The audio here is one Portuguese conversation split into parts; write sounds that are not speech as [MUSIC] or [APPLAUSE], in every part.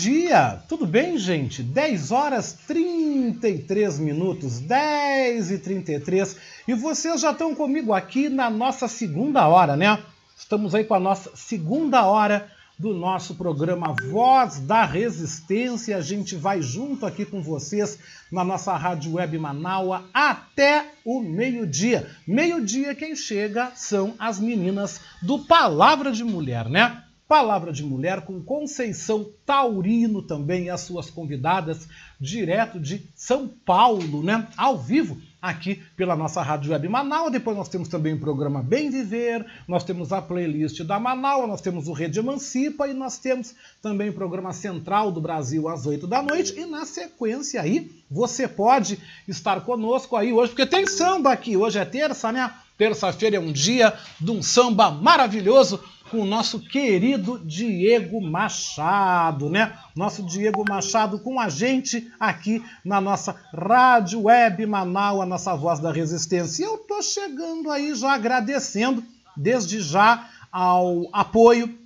Dia! Tudo bem, gente? 10 horas 33 minutos, 10 e 33 e vocês já estão comigo aqui na nossa segunda hora, né? Estamos aí com a nossa segunda hora do nosso programa Voz da Resistência. A gente vai junto aqui com vocês na nossa rádio web Manaua até o meio-dia. Meio-dia quem chega são as meninas do Palavra de Mulher, né? Palavra de Mulher com Conceição Taurino também, as suas convidadas, direto de São Paulo, né? Ao vivo, aqui pela nossa Rádio Web Manaus. Depois nós temos também o programa Bem Viver, nós temos a playlist da Manaus, nós temos o Rede Emancipa e nós temos também o programa Central do Brasil às 8 da noite. E na sequência aí, você pode estar conosco aí hoje, porque tem samba aqui. Hoje é terça, né? Terça-feira é um dia de um samba maravilhoso com o nosso querido Diego Machado, né? Nosso Diego Machado com a gente aqui na nossa Rádio Web Manaus, a nossa voz da resistência. E eu tô chegando aí já agradecendo desde já ao apoio,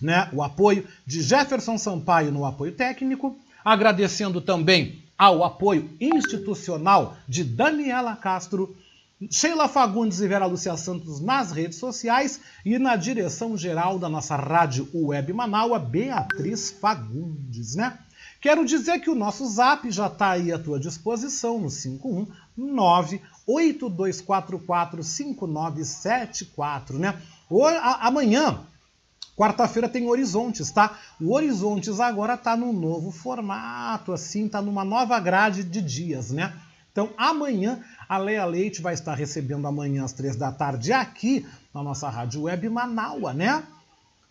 né? O apoio de Jefferson Sampaio no apoio técnico, agradecendo também ao apoio institucional de Daniela Castro Sheila Fagundes e Vera Lúcia Santos nas redes sociais e na direção geral da nossa rádio web Manaua, Beatriz Fagundes, né? Quero dizer que o nosso zap já está aí à tua disposição no 51982445974, né? Amanhã, quarta-feira, tem Horizontes, tá? O Horizontes agora está num novo formato, assim, está numa nova grade de dias, né? Então, amanhã, a Leia Leite vai estar recebendo amanhã às três da tarde aqui na nossa rádio web Manaua, né?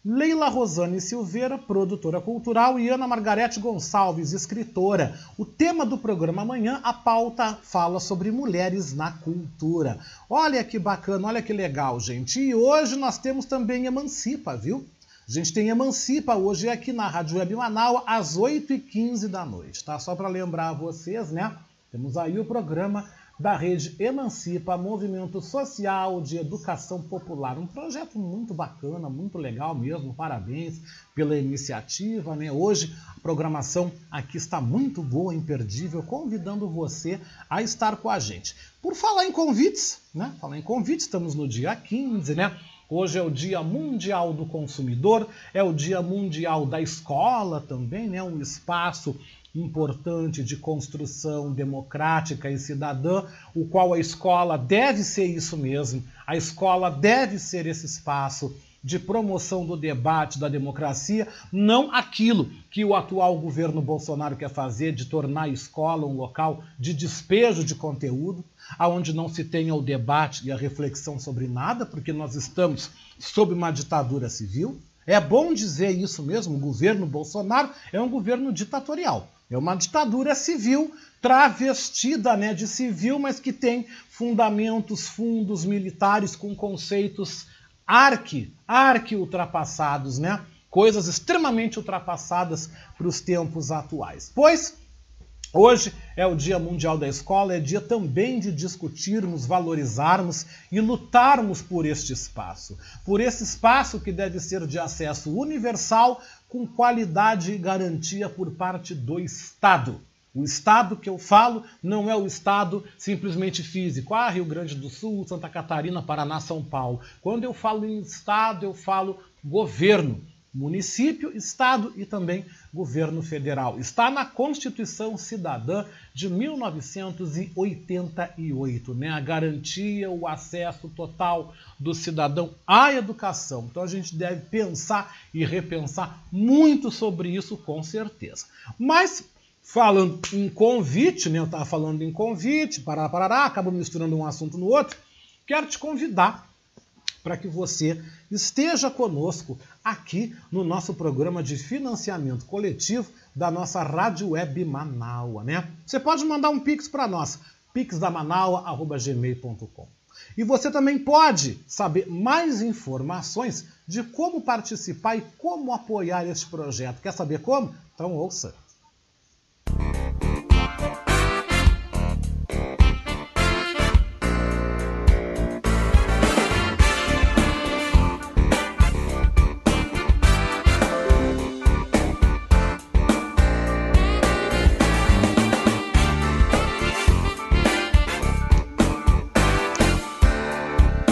Leila Rosane Silveira, produtora cultural, e Ana Margarete Gonçalves, escritora. O tema do programa amanhã, a pauta fala sobre mulheres na cultura. Olha que bacana, olha que legal, gente. E hoje nós temos também Emancipa, viu? A gente tem Emancipa hoje aqui na Rádio Web Manaus, às 8h15 da noite, tá? Só para lembrar vocês, né? Temos aí o programa da rede Emancipa, Movimento Social de Educação Popular. Um projeto muito bacana, muito legal mesmo. Parabéns pela iniciativa. Né? Hoje a programação aqui está muito boa, imperdível, convidando você a estar com a gente. Por falar em convites, né? Falar em convites, estamos no dia 15, né? Hoje é o Dia Mundial do Consumidor, é o Dia Mundial da Escola também, né? Um espaço importante de construção democrática e cidadã, o qual a escola deve ser isso mesmo. A escola deve ser esse espaço de promoção do debate, da democracia, não aquilo que o atual governo Bolsonaro quer fazer de tornar a escola um local de despejo de conteúdo, aonde não se tenha o debate e a reflexão sobre nada, porque nós estamos sob uma ditadura civil. É bom dizer isso mesmo, o governo Bolsonaro é um governo ditatorial. É uma ditadura civil travestida né, de civil, mas que tem fundamentos, fundos militares com conceitos arque, arque ultrapassados, né? Coisas extremamente ultrapassadas para os tempos atuais. Pois Hoje é o Dia Mundial da Escola, é dia também de discutirmos, valorizarmos e lutarmos por este espaço. Por esse espaço que deve ser de acesso universal, com qualidade e garantia por parte do Estado. O Estado que eu falo não é o Estado simplesmente físico. Ah, Rio Grande do Sul, Santa Catarina, Paraná, São Paulo. Quando eu falo em Estado, eu falo governo município, estado e também governo federal. Está na Constituição Cidadã de 1988, né? A garantia, o acesso total do cidadão à educação. Então a gente deve pensar e repensar muito sobre isso com certeza. Mas falando em convite, né? Eu estava falando em convite, parará, parará, acabo misturando um assunto no outro. Quero te convidar para que você esteja conosco aqui no nosso programa de financiamento coletivo da nossa Rádio Web Manaua, né? Você pode mandar um pix para nós, pixdamanaua@gmail.com. E você também pode saber mais informações de como participar e como apoiar este projeto. Quer saber como? Então ouça.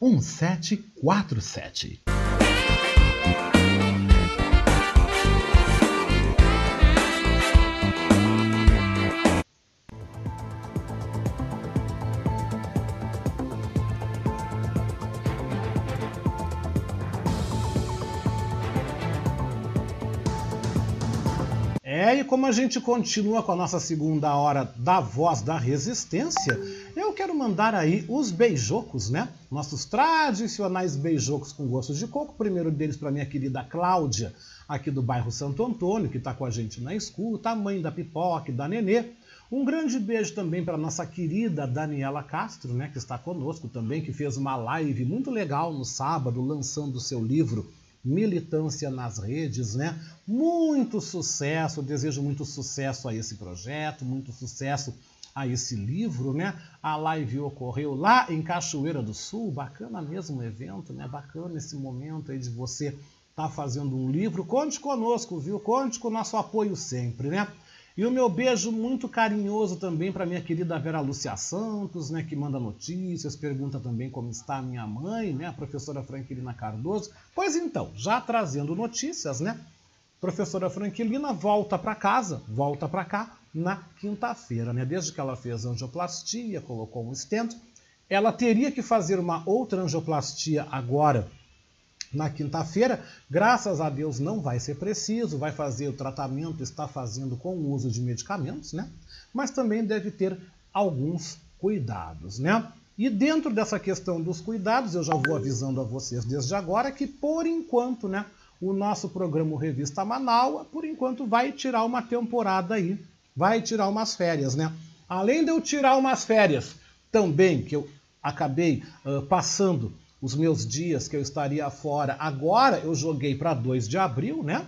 1747. Como a gente continua com a nossa segunda hora da Voz da Resistência, eu quero mandar aí os beijocos, né? Nossos tradicionais beijocos com gosto de coco. O primeiro deles para minha querida Cláudia, aqui do bairro Santo Antônio, que está com a gente na escuta, a mãe da pipoca e da Nenê. Um grande beijo também para nossa querida Daniela Castro, né, que está conosco também, que fez uma live muito legal no sábado, lançando o seu livro militância nas redes, né? Muito sucesso, desejo muito sucesso a esse projeto, muito sucesso a esse livro, né? A live ocorreu lá em Cachoeira do Sul, bacana mesmo o evento, né? Bacana esse momento aí de você estar tá fazendo um livro. Conte conosco, viu? Conte com o nosso apoio sempre, né? E o meu beijo muito carinhoso também para minha querida Vera Lúcia Santos, né, que manda notícias, pergunta também como está a minha mãe, né, a professora Franquilina Cardoso. Pois então, já trazendo notícias, né? Professora Franquilina volta para casa, volta para cá na quinta-feira, né? Desde que ela fez angioplastia, colocou um stent, ela teria que fazer uma outra angioplastia agora na quinta-feira. Graças a Deus não vai ser preciso, vai fazer o tratamento, está fazendo com o uso de medicamentos, né? Mas também deve ter alguns cuidados, né? E dentro dessa questão dos cuidados, eu já vou avisando a vocês desde agora que por enquanto, né, o nosso programa Revista Manaus, por enquanto vai tirar uma temporada aí, vai tirar umas férias, né? Além de eu tirar umas férias também que eu acabei uh, passando os meus dias que eu estaria fora. Agora eu joguei para 2 de abril, né?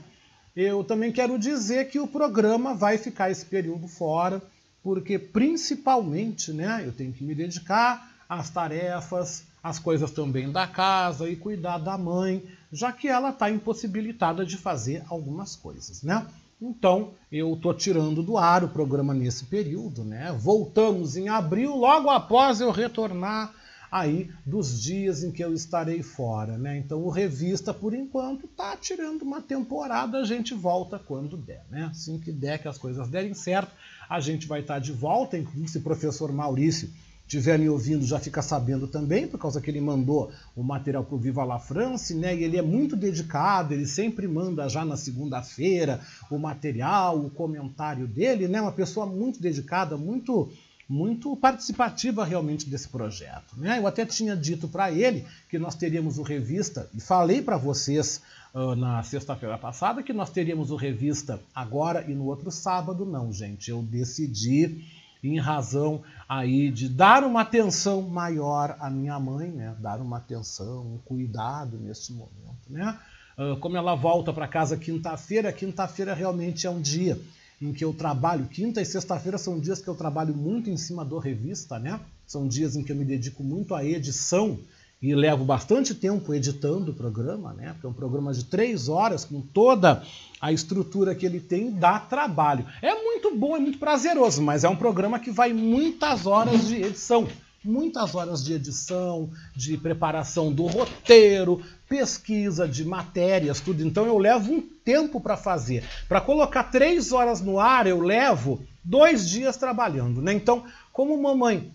Eu também quero dizer que o programa vai ficar esse período fora, porque principalmente, né, eu tenho que me dedicar às tarefas, às coisas também da casa e cuidar da mãe, já que ela está impossibilitada de fazer algumas coisas, né? Então, eu estou tirando do ar o programa nesse período, né? Voltamos em abril, logo após eu retornar aí dos dias em que eu estarei fora, né? Então o revista, por enquanto, tá tirando uma temporada, a gente volta quando der, né? Assim que der, que as coisas derem certo, a gente vai estar tá de volta, inclusive se o professor Maurício estiver me ouvindo já fica sabendo também, por causa que ele mandou o material para o Viva la France, né? E ele é muito dedicado, ele sempre manda já na segunda-feira o material, o comentário dele, né? Uma pessoa muito dedicada, muito muito participativa realmente desse projeto. Né? Eu até tinha dito para ele que nós teríamos o revista, e falei para vocês uh, na sexta-feira passada que nós teríamos o revista agora e no outro sábado. Não, gente, eu decidi em razão aí de dar uma atenção maior à minha mãe, né? dar uma atenção, um cuidado neste momento. Né? Uh, como ela volta para casa quinta-feira, quinta-feira realmente é um dia em que eu trabalho. Quinta e sexta-feira são dias que eu trabalho muito em cima do revista, né? São dias em que eu me dedico muito à edição e levo bastante tempo editando o programa, né? Porque é um programa de três horas, com toda a estrutura que ele tem, dá trabalho. É muito bom, é muito prazeroso, mas é um programa que vai muitas horas de edição. Muitas horas de edição, de preparação do roteiro, pesquisa de matérias, tudo. Então eu levo um tempo para fazer. Para colocar três horas no ar, eu levo dois dias trabalhando, né? Então, como mamãe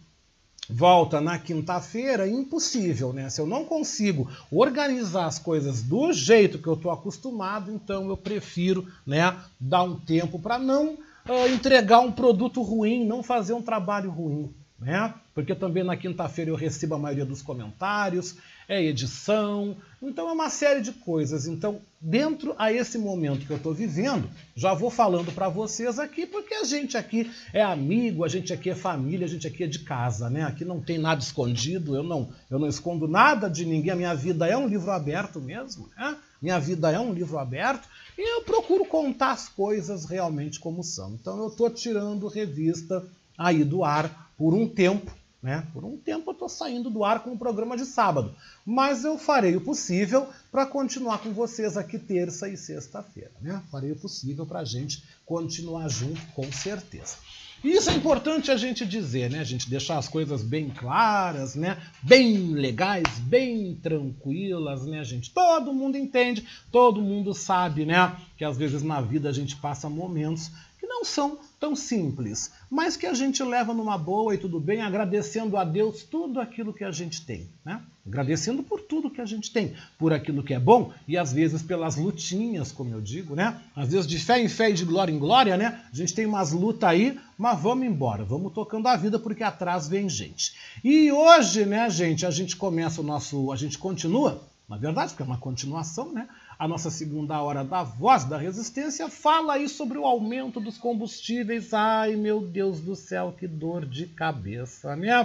volta na quinta-feira, impossível, né? Se eu não consigo organizar as coisas do jeito que eu estou acostumado, então eu prefiro, né, dar um tempo para não uh, entregar um produto ruim, não fazer um trabalho ruim, né? Porque também na quinta-feira eu recebo a maioria dos comentários, é edição, então é uma série de coisas. Então, dentro a esse momento que eu estou vivendo, já vou falando para vocês aqui, porque a gente aqui é amigo, a gente aqui é família, a gente aqui é de casa, né? Aqui não tem nada escondido, eu não, eu não escondo nada de ninguém, a minha vida é um livro aberto mesmo, né? Minha vida é um livro aberto e eu procuro contar as coisas realmente como são. Então eu estou tirando revista aí do ar por um tempo, né? Por um tempo eu estou saindo do ar com o programa de sábado, mas eu farei o possível para continuar com vocês aqui terça e sexta-feira. Né? Farei o possível para a gente continuar junto, com certeza. E isso é importante a gente dizer, né? A gente deixar as coisas bem claras, né? Bem legais, bem tranquilas, né, gente? Todo mundo entende, todo mundo sabe, né? Que às vezes na vida a gente passa momentos não são tão simples, mas que a gente leva numa boa e tudo bem, agradecendo a Deus tudo aquilo que a gente tem, né? Agradecendo por tudo que a gente tem, por aquilo que é bom e às vezes pelas lutinhas, como eu digo, né? Às vezes de fé em fé e de glória em glória, né? A gente tem umas lutas aí, mas vamos embora, vamos tocando a vida porque atrás vem gente. E hoje, né, gente, a gente começa o nosso, a gente continua, na verdade, porque é uma continuação, né? A nossa segunda hora da Voz da Resistência fala aí sobre o aumento dos combustíveis. Ai, meu Deus do céu, que dor de cabeça, né?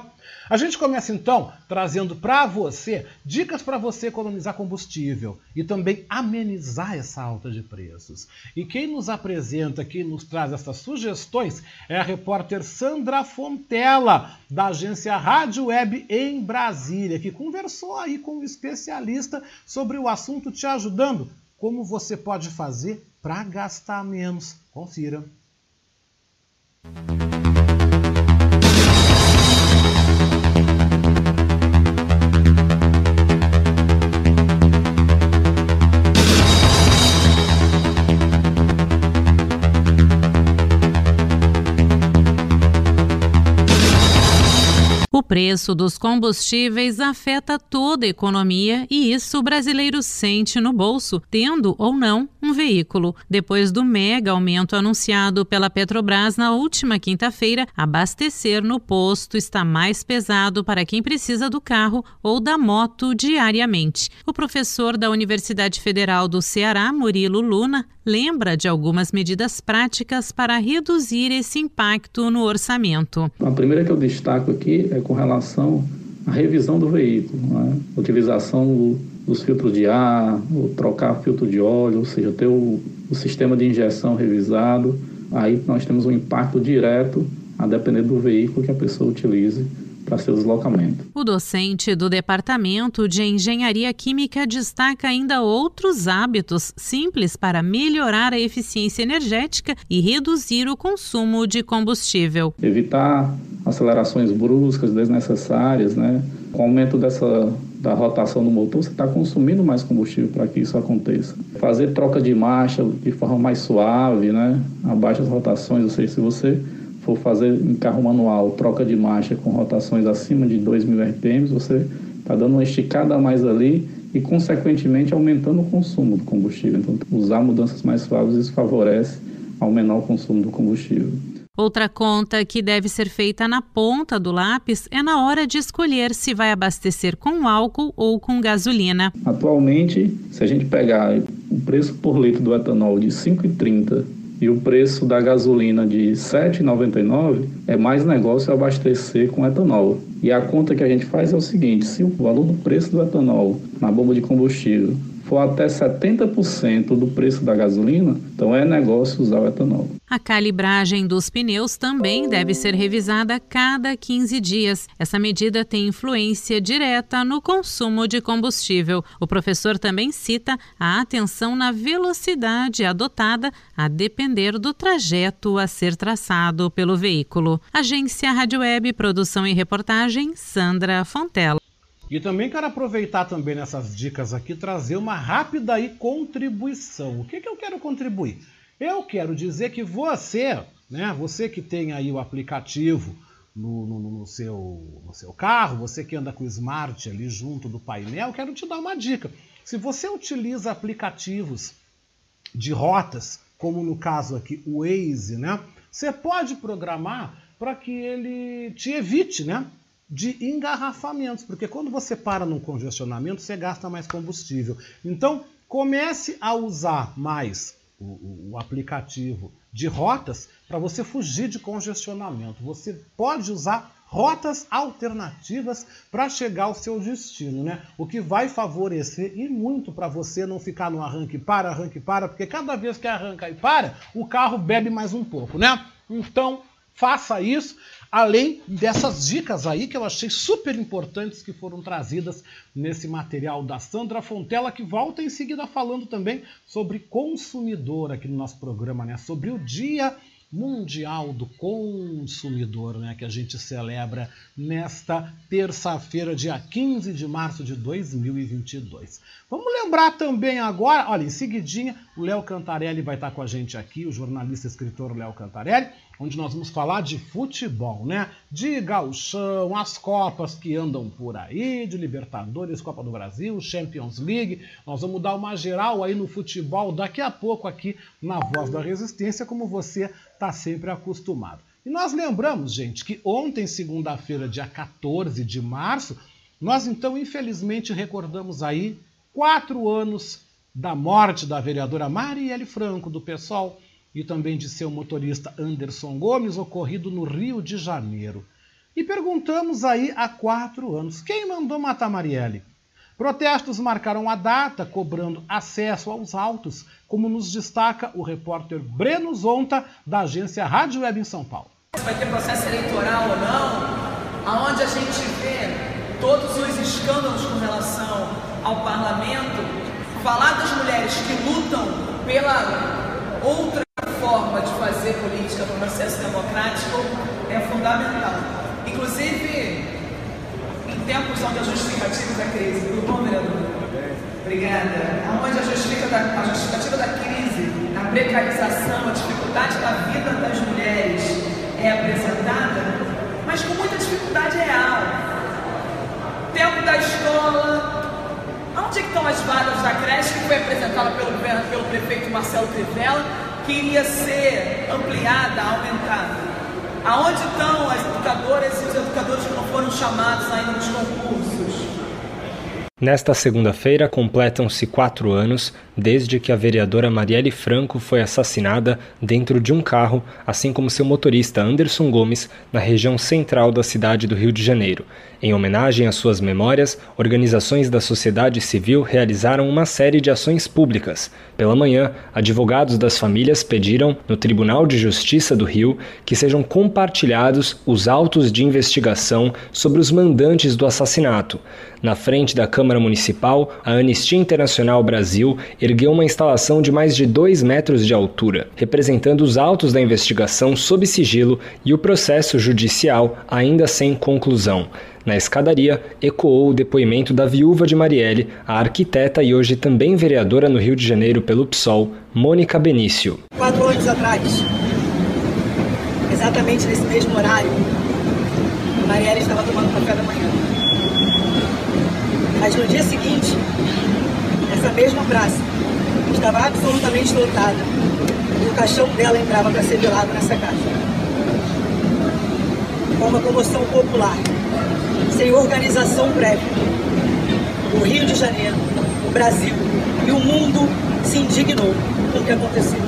A gente começa então trazendo para você dicas para você economizar combustível e também amenizar essa alta de preços. E quem nos apresenta, quem nos traz essas sugestões é a repórter Sandra Fontela, da agência Rádio Web em Brasília, que conversou aí com um especialista sobre o assunto, te ajudando como você pode fazer para gastar menos. Confira. Preço dos combustíveis afeta toda a economia e isso o brasileiro sente no bolso, tendo ou não um veículo. Depois do mega aumento anunciado pela Petrobras na última quinta-feira, abastecer no posto está mais pesado para quem precisa do carro ou da moto diariamente. O professor da Universidade Federal do Ceará, Murilo Luna, lembra de algumas medidas práticas para reduzir esse impacto no orçamento. A primeira que eu destaco aqui é com relação à revisão do veículo, né? utilização dos filtros de ar, trocar filtro de óleo, ou seja, ter o, o sistema de injeção revisado. Aí nós temos um impacto direto a depender do veículo que a pessoa utilize para seu deslocamento. O docente do Departamento de Engenharia Química destaca ainda outros hábitos simples para melhorar a eficiência energética e reduzir o consumo de combustível. Evitar acelerações bruscas, desnecessárias, né? Com o aumento dessa da rotação do motor, você está consumindo mais combustível para que isso aconteça. Fazer troca de marcha de forma mais suave, né? Abaixo as rotações, ou seja, se você for fazer em carro manual troca de marcha com rotações acima de 2.000 RPM, você está dando uma esticada a mais ali e, consequentemente, aumentando o consumo do combustível. Então, usar mudanças mais suaves, isso favorece ao menor consumo do combustível. Outra conta que deve ser feita na ponta do lápis é na hora de escolher se vai abastecer com álcool ou com gasolina. Atualmente, se a gente pegar o preço por litro do etanol de 5,30 e o preço da gasolina de R$ 7,99, é mais negócio abastecer com etanol. E a conta que a gente faz é o seguinte: se o valor do preço do etanol na bomba de combustível for até 70% do preço da gasolina, então é negócio usar o etanol. A calibragem dos pneus também deve ser revisada cada 15 dias. Essa medida tem influência direta no consumo de combustível. O professor também cita a atenção na velocidade adotada a depender do trajeto a ser traçado pelo veículo. Agência Rádio Web, produção e reportagem, Sandra Fontela. E também quero aproveitar também nessas dicas aqui, trazer uma rápida aí contribuição. O que, que eu quero contribuir? Eu quero dizer que você, né, você que tem aí o aplicativo no, no, no, seu, no seu carro, você que anda com o Smart ali junto do painel, quero te dar uma dica. Se você utiliza aplicativos de rotas, como no caso aqui o Waze, né, você pode programar para que ele te evite, né? De engarrafamentos, porque quando você para num congestionamento, você gasta mais combustível. Então, comece a usar mais o, o, aplicativo de rotas para você fugir de congestionamento. Você pode usar rotas alternativas para chegar ao seu destino, né? O que vai favorecer e muito para você não ficar no arranque para, arranque para, porque cada vez que arranca e para, o carro bebe mais um pouco, né? Então, faça isso, além dessas dicas aí que eu achei super importantes que foram trazidas nesse material da Sandra Fontela, que volta em seguida falando também sobre consumidor aqui no nosso programa, né? Sobre o Dia Mundial do Consumidor, né, que a gente celebra nesta terça-feira, dia 15 de março de 2022. Vamos lembrar também agora, olha, em seguidinha, o Léo Cantarelli vai estar com a gente aqui, o jornalista e escritor Léo Cantarelli, onde nós vamos falar de futebol, né? De gauchão, as copas que andam por aí, de Libertadores, Copa do Brasil, Champions League. Nós vamos dar uma geral aí no futebol daqui a pouco aqui na Voz da Resistência, como você está sempre acostumado. E nós lembramos, gente, que ontem, segunda-feira, dia 14 de março, nós então, infelizmente, recordamos aí quatro anos da morte da vereadora Marielle Franco, do PSOL, e também de seu motorista Anderson Gomes, ocorrido no Rio de Janeiro. E perguntamos aí há quatro anos: quem mandou matar Marielle? Protestos marcaram a data, cobrando acesso aos autos, como nos destaca o repórter Breno Zonta, da agência Rádio Web em São Paulo. Vai ter processo eleitoral ou não? Aonde a gente vê todos os escândalos com relação ao parlamento, falar das mulheres que lutam pela outra forma de fazer política no processo democrático é fundamental. Inclusive, em tempos onde a justificativa da crise, tudo bom, vereador? Obrigada. Onde a justificativa, justificativa da crise, a precarização, a dificuldade da vida das mulheres é apresentada, mas com muita dificuldade real. Tempo da escola, Onde estão as vagas da creche que foi apresentada pelo, pelo prefeito Marcelo Crivella que iria ser ampliada, aumentada? Aonde estão as educadoras e os educadores que não foram chamados ainda nos concursos? Nesta segunda-feira completam-se quatro anos desde que a vereadora Marielle Franco foi assassinada dentro de um carro, assim como seu motorista Anderson Gomes, na região central da cidade do Rio de Janeiro. Em homenagem às suas memórias, organizações da sociedade civil realizaram uma série de ações públicas. Pela manhã, advogados das famílias pediram, no Tribunal de Justiça do Rio, que sejam compartilhados os autos de investigação sobre os mandantes do assassinato. Na frente da Câmara Municipal, a Anistia Internacional Brasil ergueu uma instalação de mais de 2 metros de altura, representando os autos da investigação sob sigilo e o processo judicial ainda sem conclusão. Na escadaria, ecoou o depoimento da viúva de Marielle, a arquiteta e hoje também vereadora no Rio de Janeiro pelo PSOL, Mônica Benício. Quatro anos atrás, exatamente nesse mesmo horário, Marielle estava tomando café da manhã. Mas no dia seguinte, essa mesma praça estava absolutamente lotada e o caixão dela entrava para ser velado nessa casa. Com uma comoção popular sem organização prévia. O Rio de Janeiro, o Brasil e o mundo se indignou com o que aconteceu.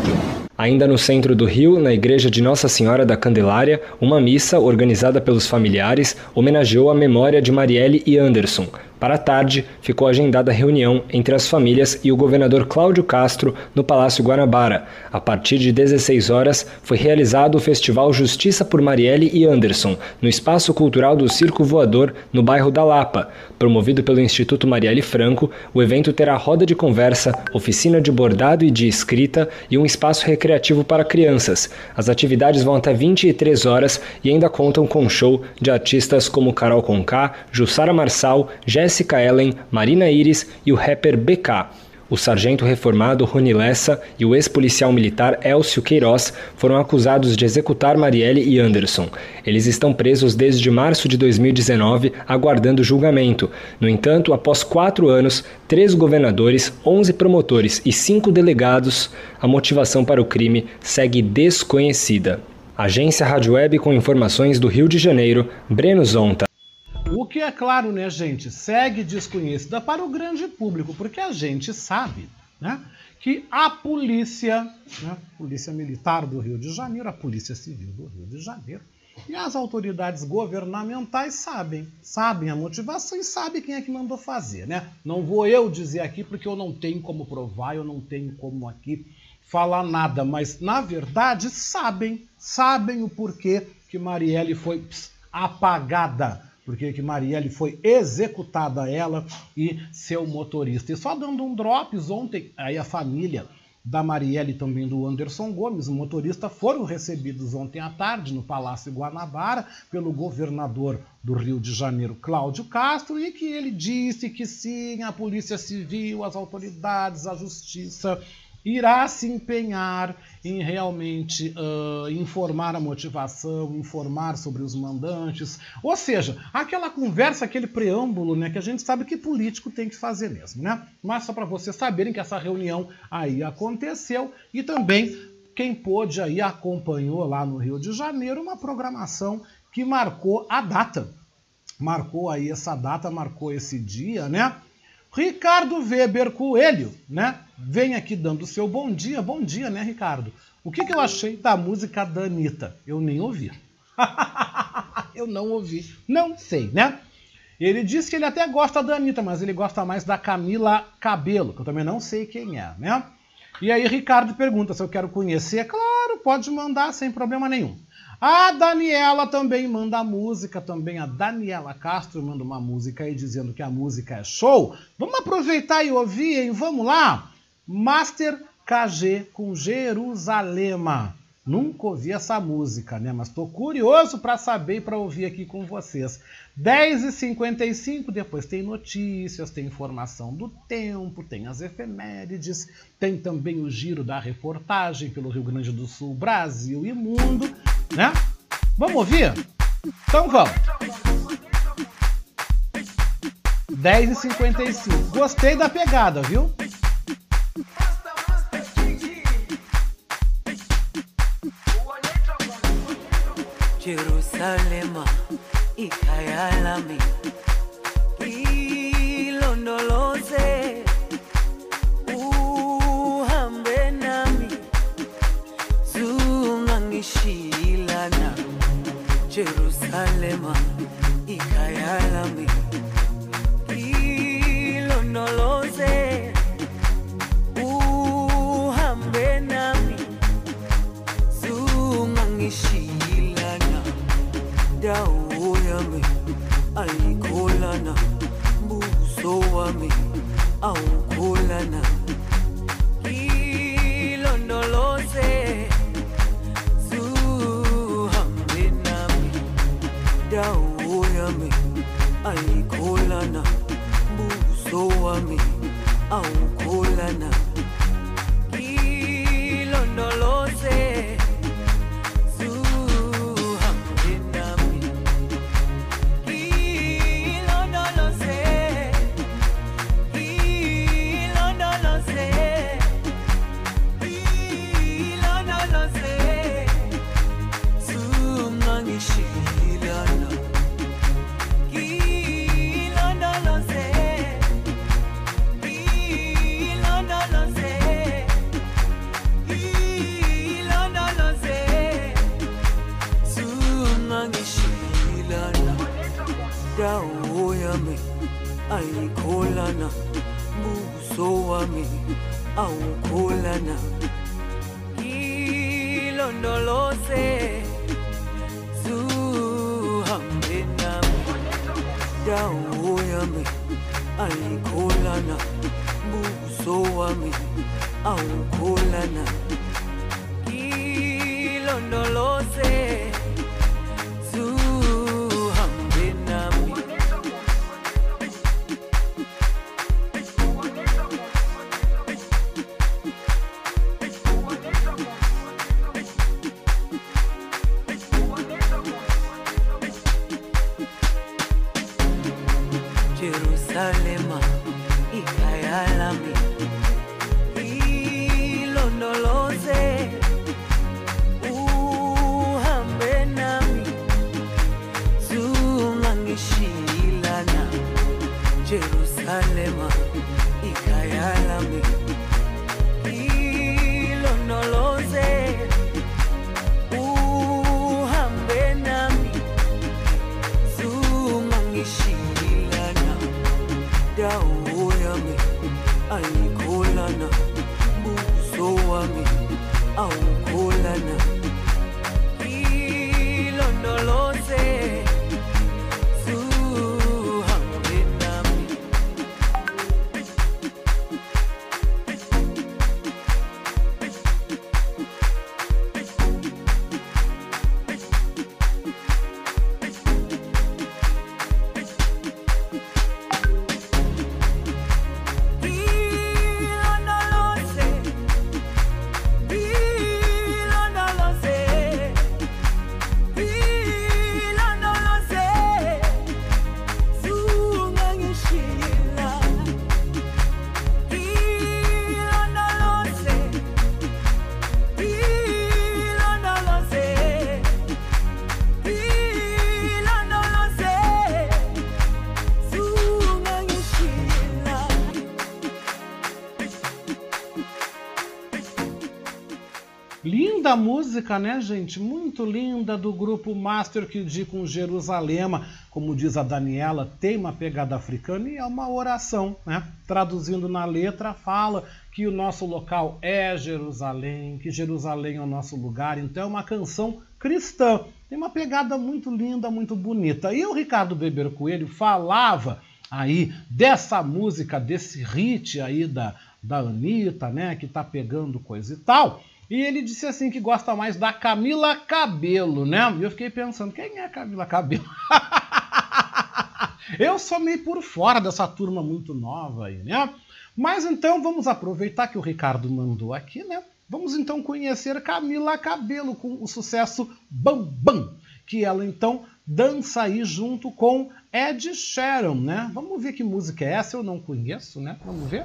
Ainda no centro do Rio, na igreja de Nossa Senhora da Candelária, uma missa organizada pelos familiares homenageou a memória de Marielle e Anderson. Para a tarde, ficou agendada a reunião entre as famílias e o governador Cláudio Castro no Palácio Guanabara. A partir de 16 horas, foi realizado o Festival Justiça por Marielle e Anderson, no Espaço Cultural do Circo Voador, no bairro da Lapa. Promovido pelo Instituto Marielle Franco, o evento terá roda de conversa, oficina de bordado e de escrita e um espaço recreativo para crianças. As atividades vão até 23 horas e ainda contam com show de artistas como Carol Conká, Jussara Marçal, Jéssica Ellen, Marina Iris e o rapper BK. O sargento reformado Rony Lessa e o ex-policial militar Elcio Queiroz foram acusados de executar Marielle e Anderson. Eles estão presos desde março de 2019, aguardando julgamento. No entanto, após quatro anos, três governadores, onze promotores e cinco delegados, a motivação para o crime segue desconhecida. Agência Rádio Web com informações do Rio de Janeiro, Breno Zonta. O que é claro, né, gente, segue desconhecida para o grande público, porque a gente sabe, né, que a polícia, né, polícia militar do Rio de Janeiro, a polícia civil do Rio de Janeiro e as autoridades governamentais sabem, sabem a motivação e sabem quem é que mandou fazer, né? Não vou eu dizer aqui porque eu não tenho como provar, eu não tenho como aqui falar nada, mas na verdade sabem, sabem o porquê que Marielle foi apagada porque que Marielle foi executada ela e seu motorista. E só dando um drops ontem, aí a família da Marielle e também do Anderson Gomes, o motorista, foram recebidos ontem à tarde no Palácio Guanabara pelo governador do Rio de Janeiro, Cláudio Castro, e que ele disse que sim, a Polícia Civil, as autoridades, a Justiça irá se empenhar em realmente uh, informar a motivação, informar sobre os mandantes, ou seja, aquela conversa, aquele preâmbulo, né, que a gente sabe que político tem que fazer mesmo, né? Mas só para vocês saberem que essa reunião aí aconteceu e também quem pôde aí acompanhou lá no Rio de Janeiro uma programação que marcou a data, marcou aí essa data, marcou esse dia, né? Ricardo Weber Coelho, né? Vem aqui dando seu bom dia. Bom dia, né, Ricardo? O que, que eu achei da música da Anitta? Eu nem ouvi. [LAUGHS] eu não ouvi. Não sei, né? Ele disse que ele até gosta da Anitta, mas ele gosta mais da Camila Cabelo, que eu também não sei quem é, né? E aí Ricardo pergunta se eu quero conhecer. Claro, pode mandar sem problema nenhum. A Daniela também manda música, também a Daniela Castro manda uma música aí dizendo que a música é show. Vamos aproveitar e ouvir, hein? Vamos lá? Master KG com Jerusalema. Nunca ouvi essa música, né? Mas estou curioso para saber e para ouvir aqui com vocês. 10h55, depois tem notícias, tem informação do tempo, tem as efemérides, tem também o giro da reportagem pelo Rio Grande do Sul, Brasil e mundo, né? Vamos ouvir? Então vamos. 10h55. Gostei da pegada, viu? Jerusalema ikhaya lami ilondoloze uhambe nami zungangishilana Jerusalema wami awukholana ilondoloze zuhambe nami dawo yami ayikholana buso wami awukholana música, né, gente? Muito linda do grupo Master Kid com Jerusalema. Como diz a Daniela, tem uma pegada africana e é uma oração, né? Traduzindo na letra, fala que o nosso local é Jerusalém, que Jerusalém é o nosso lugar. Então é uma canção cristã. Tem uma pegada muito linda, muito bonita. E o Ricardo Beber Coelho falava aí dessa música, desse hit aí da, da Anitta, né? Que tá pegando coisa e tal. E ele disse assim que gosta mais da Camila Cabelo, né? E eu fiquei pensando, quem é a Camila Cabelo? [LAUGHS] eu sou meio por fora dessa turma muito nova aí, né? Mas então vamos aproveitar que o Ricardo mandou aqui, né? Vamos então conhecer Camila Cabelo com o sucesso Bam Bam, que ela então dança aí junto com Ed Sheeran, né? Vamos ver que música é essa, eu não conheço, né? Vamos ver?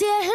Yeah.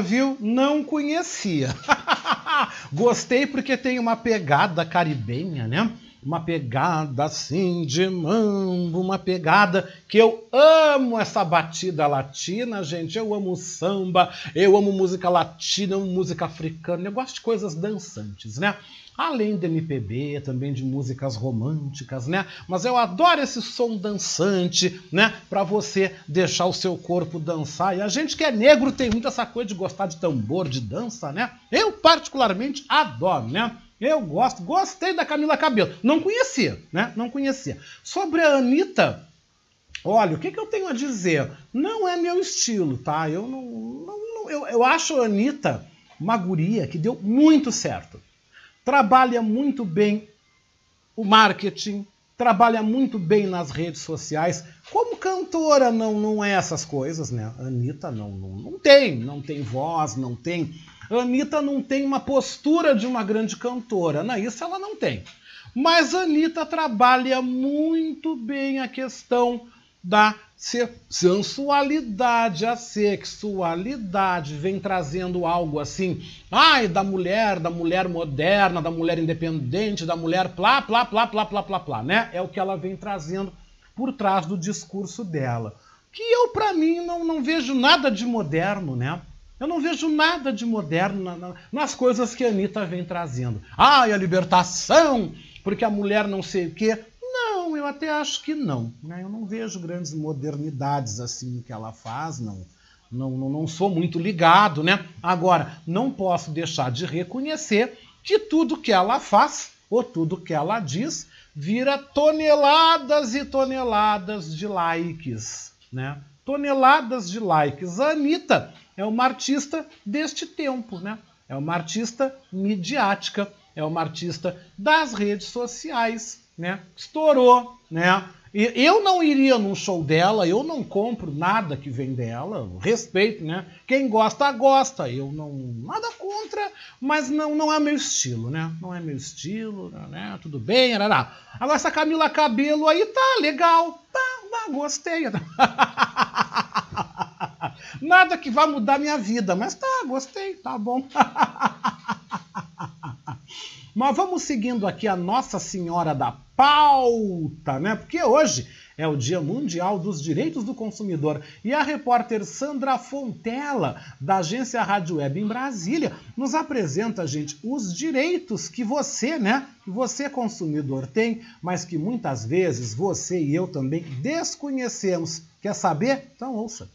Viu? Não conhecia. [LAUGHS] Gostei porque tem uma pegada caribenha, né? Uma pegada assim de mambo, uma pegada que eu amo essa batida latina, gente. Eu amo samba, eu amo música latina, eu amo música africana. Eu gosto de coisas dançantes, né? Além de MPB, também de músicas românticas, né? Mas eu adoro esse som dançante, né? Para você deixar o seu corpo dançar. E a gente que é negro tem muito essa coisa de gostar de tambor, de dança, né? Eu particularmente adoro, né? Eu gosto, gostei da Camila Cabelo. Não conhecia, né? Não conhecia. Sobre a Anitta, olha, o que, que eu tenho a dizer? Não é meu estilo, tá? Eu não. não, não eu, eu acho a Anitta uma guria que deu muito certo trabalha muito bem o marketing, trabalha muito bem nas redes sociais. Como cantora não, não é essas coisas, né? Anitta não, não, não tem, não tem voz, não tem. Anitta não tem uma postura de uma grande cantora, não, isso ela não tem. Mas Anitta trabalha muito bem a questão da sensualidade, a sexualidade vem trazendo algo assim, ai, da mulher, da mulher moderna, da mulher independente, da mulher plá, plá, plá, plá, plá, plá, plá, né? É o que ela vem trazendo por trás do discurso dela. Que eu, para mim, não, não vejo nada de moderno, né? Eu não vejo nada de moderno na, na, nas coisas que a Anitta vem trazendo. Ai, a libertação, porque a mulher não sei o quê. Eu até acho que não. Né? Eu não vejo grandes modernidades assim que ela faz, não. Não, não, não sou muito ligado, né? Agora, não posso deixar de reconhecer que tudo que ela faz, ou tudo que ela diz, vira toneladas e toneladas de likes, né? Toneladas de likes. A Anitta é uma artista deste tempo, né? É uma artista midiática, é uma artista das redes sociais, né? Estourou, né? E eu não iria num show dela, eu não compro nada que vem dela, respeito, né? Quem gosta, gosta. Eu não. Nada contra, mas não, não é meu estilo, né? Não é meu estilo, né? Tudo bem, arará. Agora essa Camila Cabelo aí tá legal. Tá, tá gostei. [LAUGHS] Nada que vá mudar minha vida, mas tá, gostei, tá bom. [LAUGHS] Mas vamos seguindo aqui a Nossa Senhora da Pauta, né? Porque hoje é o Dia Mundial dos Direitos do Consumidor e a repórter Sandra Fontela, da agência Rádio Web em Brasília, nos apresenta, gente, os direitos que você, né, que você consumidor tem, mas que muitas vezes você e eu também desconhecemos. Quer saber? Então ouça.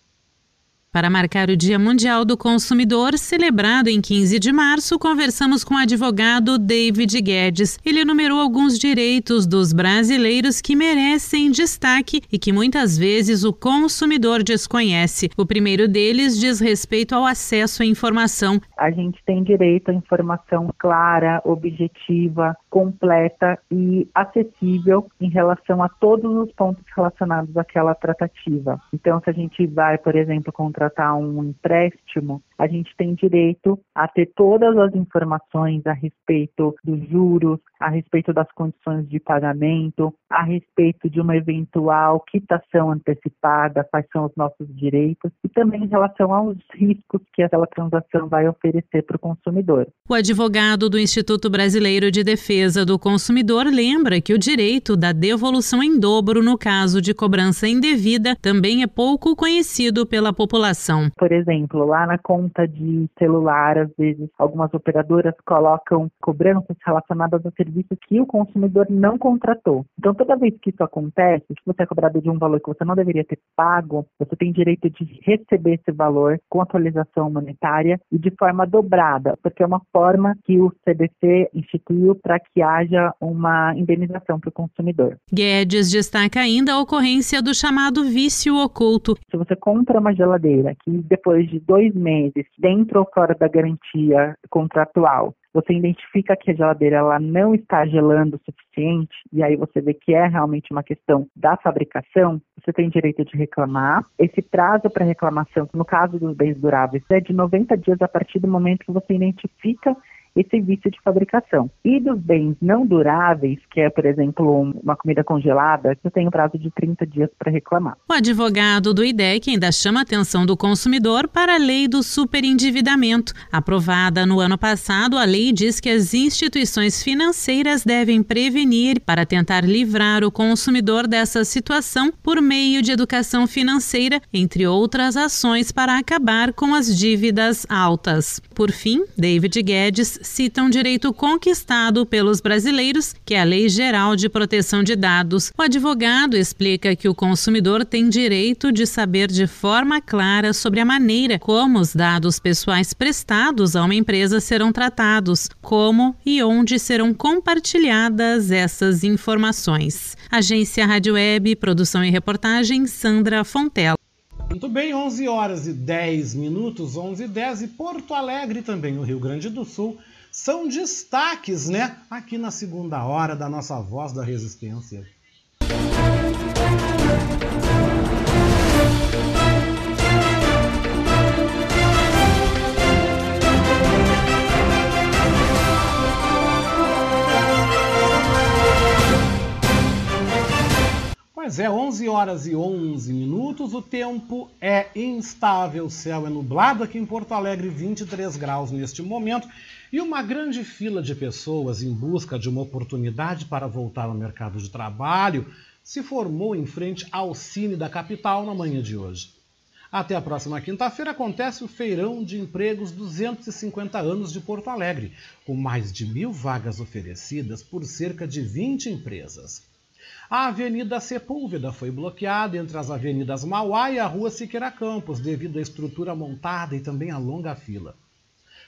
Para marcar o Dia Mundial do Consumidor, celebrado em 15 de março, conversamos com o advogado David Guedes. Ele enumerou alguns direitos dos brasileiros que merecem destaque e que muitas vezes o consumidor desconhece. O primeiro deles diz respeito ao acesso à informação. A gente tem direito à informação clara, objetiva, completa e acessível em relação a todos os pontos relacionados àquela tratativa. Então, se a gente vai, por exemplo, contra contratar um empréstimo, a gente tem direito a ter todas as informações a respeito dos juros, a respeito das condições de pagamento, a respeito de uma eventual quitação antecipada, quais são os nossos direitos e também em relação aos riscos que aquela transação vai oferecer para o consumidor. O advogado do Instituto Brasileiro de Defesa do Consumidor lembra que o direito da devolução em dobro no caso de cobrança indevida também é pouco conhecido pela população. Por exemplo, lá na conta de celular, às vezes algumas operadoras colocam cobranças relacionadas a serviço que o consumidor não contratou. Então, toda vez que isso acontece, se você é cobrado de um valor que você não deveria ter pago, você tem direito de receber esse valor com atualização monetária e de forma dobrada, porque é uma forma que o CBC instituiu para que haja uma indenização para o consumidor. Guedes destaca ainda a ocorrência do chamado vício oculto. Se você compra uma geladeira que depois de dois meses, dentro ou fora da garantia contratual, você identifica que a geladeira ela não está gelando o suficiente, e aí você vê que é realmente uma questão da fabricação, você tem direito de reclamar. Esse prazo para reclamação, no caso dos bens duráveis, é de 90 dias a partir do momento que você identifica esse vício de fabricação. E dos bens não duráveis, que é, por exemplo, um- uma comida congelada, eu tenho prazo de 30 dias para reclamar. O advogado do IDEC ainda chama a atenção do consumidor para a lei do superendividamento. Aprovada no ano passado, a lei diz que as instituições financeiras devem prevenir para tentar livrar o consumidor dessa situação por meio de educação financeira, entre outras ações para acabar com as dívidas altas. Por fim, David Guedes cita um direito conquistado pelos brasileiros, que é a Lei Geral de Proteção de Dados. O advogado explica que o consumidor tem direito de saber de forma clara sobre a maneira como os dados pessoais prestados a uma empresa serão tratados, como e onde serão compartilhadas essas informações. Agência Rádio Web, produção e reportagem Sandra Fontela. Muito bem, 11 horas e 10 minutos, 11 e 10 e Porto Alegre também, no Rio Grande do Sul, são destaques, né? Aqui na segunda hora da nossa Voz da Resistência. Pois é, 11 horas e 11 minutos, o tempo é instável, o céu é nublado aqui em Porto Alegre, 23 graus neste momento, e uma grande fila de pessoas em busca de uma oportunidade para voltar ao mercado de trabalho se formou em frente ao Cine da capital na manhã de hoje. Até a próxima quinta-feira acontece o Feirão de Empregos 250 anos de Porto Alegre, com mais de mil vagas oferecidas por cerca de 20 empresas. A Avenida Sepúlveda foi bloqueada entre as avenidas Mauá e a Rua Siqueira Campos, devido à estrutura montada e também à longa fila.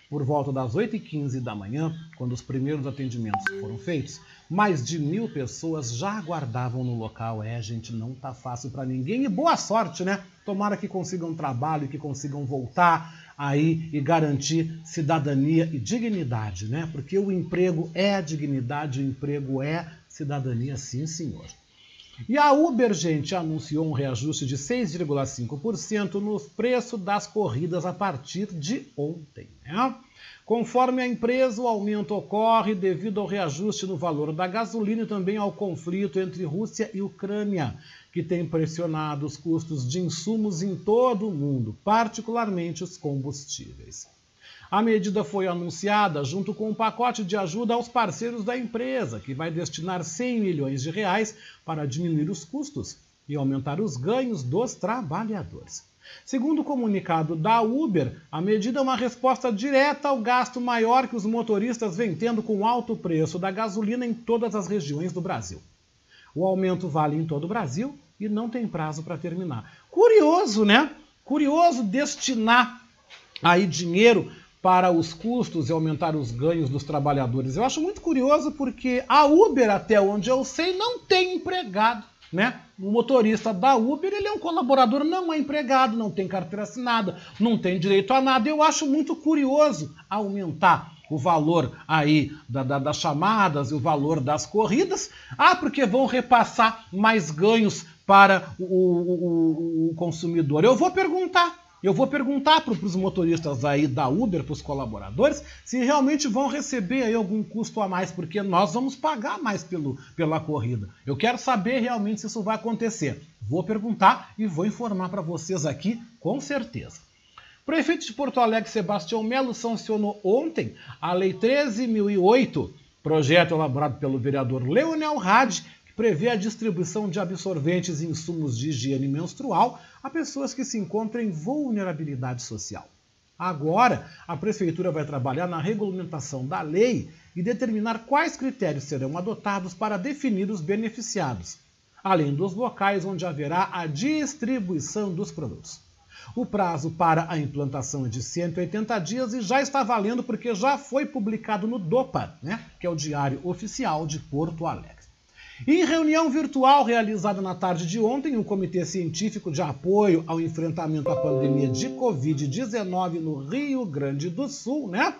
Por volta das 8h15 da manhã, quando os primeiros atendimentos foram feitos, mais de mil pessoas já aguardavam no local. É, gente, não tá fácil para ninguém. E boa sorte, né? Tomara que consigam trabalho, que consigam voltar aí e garantir cidadania e dignidade, né? Porque o emprego é dignidade, o emprego é cidadania, sim, senhor. E a Uber, gente, anunciou um reajuste de 6,5% no preço das corridas a partir de ontem. Né? Conforme a empresa, o aumento ocorre devido ao reajuste no valor da gasolina e também ao conflito entre Rússia e Ucrânia, que tem pressionado os custos de insumos em todo o mundo, particularmente os combustíveis. A medida foi anunciada junto com um pacote de ajuda aos parceiros da empresa, que vai destinar 100 milhões de reais para diminuir os custos e aumentar os ganhos dos trabalhadores. Segundo o comunicado da Uber, a medida é uma resposta direta ao gasto maior que os motoristas vêm tendo com o alto preço da gasolina em todas as regiões do Brasil. O aumento vale em todo o Brasil e não tem prazo para terminar. Curioso, né? Curioso destinar aí dinheiro para os custos e aumentar os ganhos dos trabalhadores. Eu acho muito curioso porque a Uber, até onde eu sei, não tem empregado, né? O motorista da Uber, ele é um colaborador, não é empregado, não tem carteira assinada, não tem direito a nada. Eu acho muito curioso aumentar o valor aí da, da, das chamadas e o valor das corridas. Ah, porque vão repassar mais ganhos para o, o, o, o consumidor. Eu vou perguntar. Eu vou perguntar para os motoristas aí da Uber, para os colaboradores, se realmente vão receber aí algum custo a mais, porque nós vamos pagar mais pelo, pela corrida. Eu quero saber realmente se isso vai acontecer. Vou perguntar e vou informar para vocês aqui com certeza. Prefeito de Porto Alegre, Sebastião Melo, sancionou ontem a Lei 13.008, projeto elaborado pelo vereador Leonel que prevê a distribuição de absorventes e insumos de higiene menstrual a pessoas que se encontram em vulnerabilidade social. Agora, a Prefeitura vai trabalhar na regulamentação da lei e determinar quais critérios serão adotados para definir os beneficiados, além dos locais onde haverá a distribuição dos produtos. O prazo para a implantação é de 180 dias e já está valendo porque já foi publicado no DOPA, né, que é o Diário Oficial de Porto Alegre. Em reunião virtual realizada na tarde de ontem, o Comitê Científico de Apoio ao Enfrentamento à Pandemia de Covid-19 no Rio Grande do Sul, né?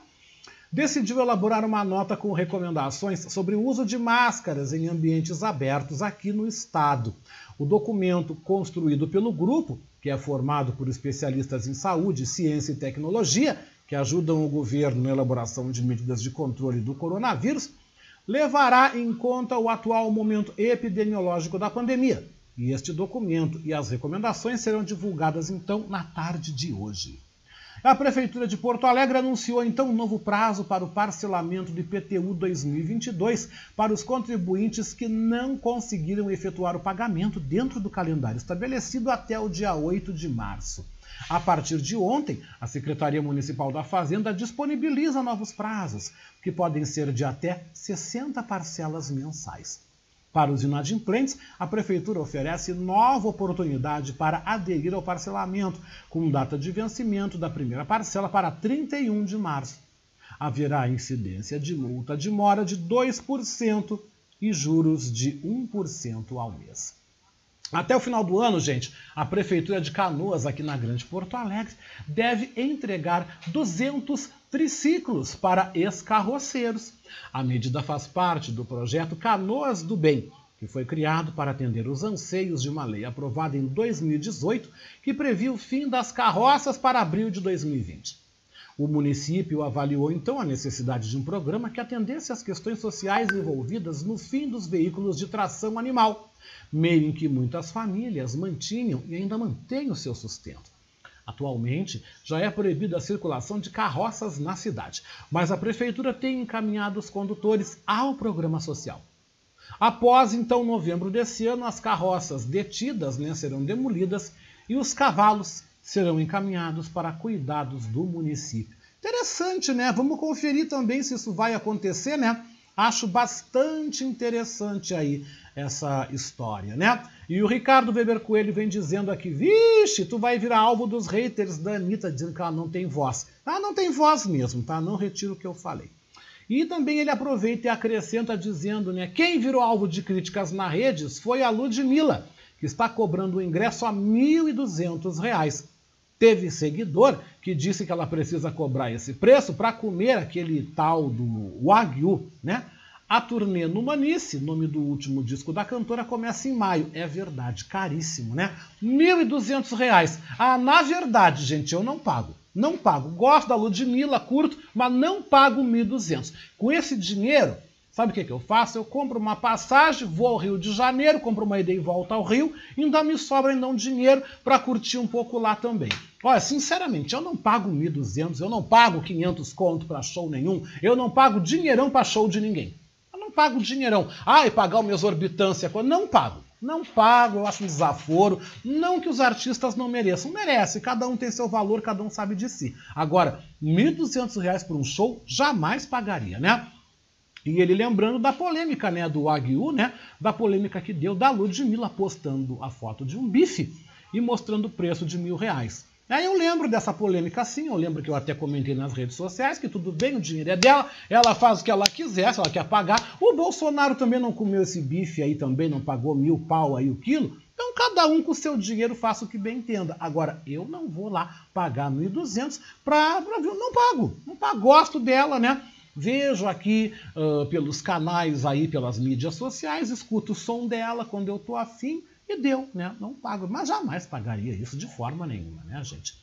Decidiu elaborar uma nota com recomendações sobre o uso de máscaras em ambientes abertos aqui no estado. O documento, construído pelo grupo, que é formado por especialistas em saúde, ciência e tecnologia, que ajudam o governo na elaboração de medidas de controle do coronavírus, levará em conta o atual momento epidemiológico da pandemia. E este documento e as recomendações serão divulgadas então na tarde de hoje. A Prefeitura de Porto Alegre anunciou então um novo prazo para o parcelamento do IPTU 2022 para os contribuintes que não conseguiram efetuar o pagamento dentro do calendário estabelecido até o dia 8 de março. A partir de ontem, a Secretaria Municipal da Fazenda disponibiliza novos prazos, que podem ser de até 60 parcelas mensais. Para os inadimplentes, a Prefeitura oferece nova oportunidade para aderir ao parcelamento, com data de vencimento da primeira parcela para 31 de março. Haverá incidência de multa de mora de 2% e juros de 1% ao mês. Até o final do ano, gente, a Prefeitura de Canoas, aqui na Grande Porto Alegre, deve entregar 200 triciclos para ex-carroceiros. A medida faz parte do projeto Canoas do Bem, que foi criado para atender os anseios de uma lei aprovada em 2018, que previa o fim das carroças para abril de 2020. O município avaliou então a necessidade de um programa que atendesse às questões sociais envolvidas no fim dos veículos de tração animal, meio em que muitas famílias mantinham e ainda mantêm o seu sustento. Atualmente, já é proibida a circulação de carroças na cidade, mas a prefeitura tem encaminhado os condutores ao programa social. Após então novembro desse ano, as carroças detidas né, serão demolidas e os cavalos serão encaminhados para cuidados do município. Interessante, né? Vamos conferir também se isso vai acontecer, né? Acho bastante interessante aí essa história, né? E o Ricardo Weber Coelho vem dizendo aqui, vixe, tu vai virar alvo dos haters da Anitta, dizendo que ela não tem voz. Ah, não tem voz mesmo, tá? Não retiro o que eu falei. E também ele aproveita e acrescenta dizendo, né, quem virou alvo de críticas nas redes foi a Ludmilla, que está cobrando o ingresso a R$ 1.200. Teve seguidor que disse que ela precisa cobrar esse preço para comer aquele tal do Wagyu, né? A turnê no Manice, nome do último disco da cantora, começa em maio. É verdade, caríssimo, né? R$ 1.200. Ah, na verdade, gente, eu não pago. Não pago. Gosto da Ludmilla, curto, mas não pago 1.200. Com esse dinheiro, sabe o que, que eu faço? Eu compro uma passagem, vou ao Rio de Janeiro, compro uma ida e volta ao Rio, e ainda me sobra ainda um dinheiro para curtir um pouco lá também. Olha, sinceramente, eu não pago 1.200, eu não pago 500 conto para show nenhum, eu não pago dinheirão para show de ninguém. Eu não pago dinheirão. Ah, e pagar uma exorbitância, não pago. Não pago, eu acho um desaforo. Não que os artistas não mereçam, merece. Cada um tem seu valor, cada um sabe de si. Agora, R$ 1.200 por um show, jamais pagaria, né? E ele lembrando da polêmica, né, do Wagyu, né, da polêmica que deu da Ludmilla postando a foto de um bife e mostrando o preço de mil reais. Aí eu lembro dessa polêmica sim, eu lembro que eu até comentei nas redes sociais que tudo bem, o dinheiro é dela, ela faz o que ela quiser, se ela quer pagar. O Bolsonaro também não comeu esse bife aí também, não pagou mil pau aí o quilo. Então cada um com o seu dinheiro faça o que bem entenda. Agora, eu não vou lá pagar 1.200 para não pago, não pago, gosto dela, né? Vejo aqui uh, pelos canais aí, pelas mídias sociais, escuto o som dela quando eu tô afim e deu, né? Não pago, mas jamais pagaria isso de forma nenhuma, né, gente?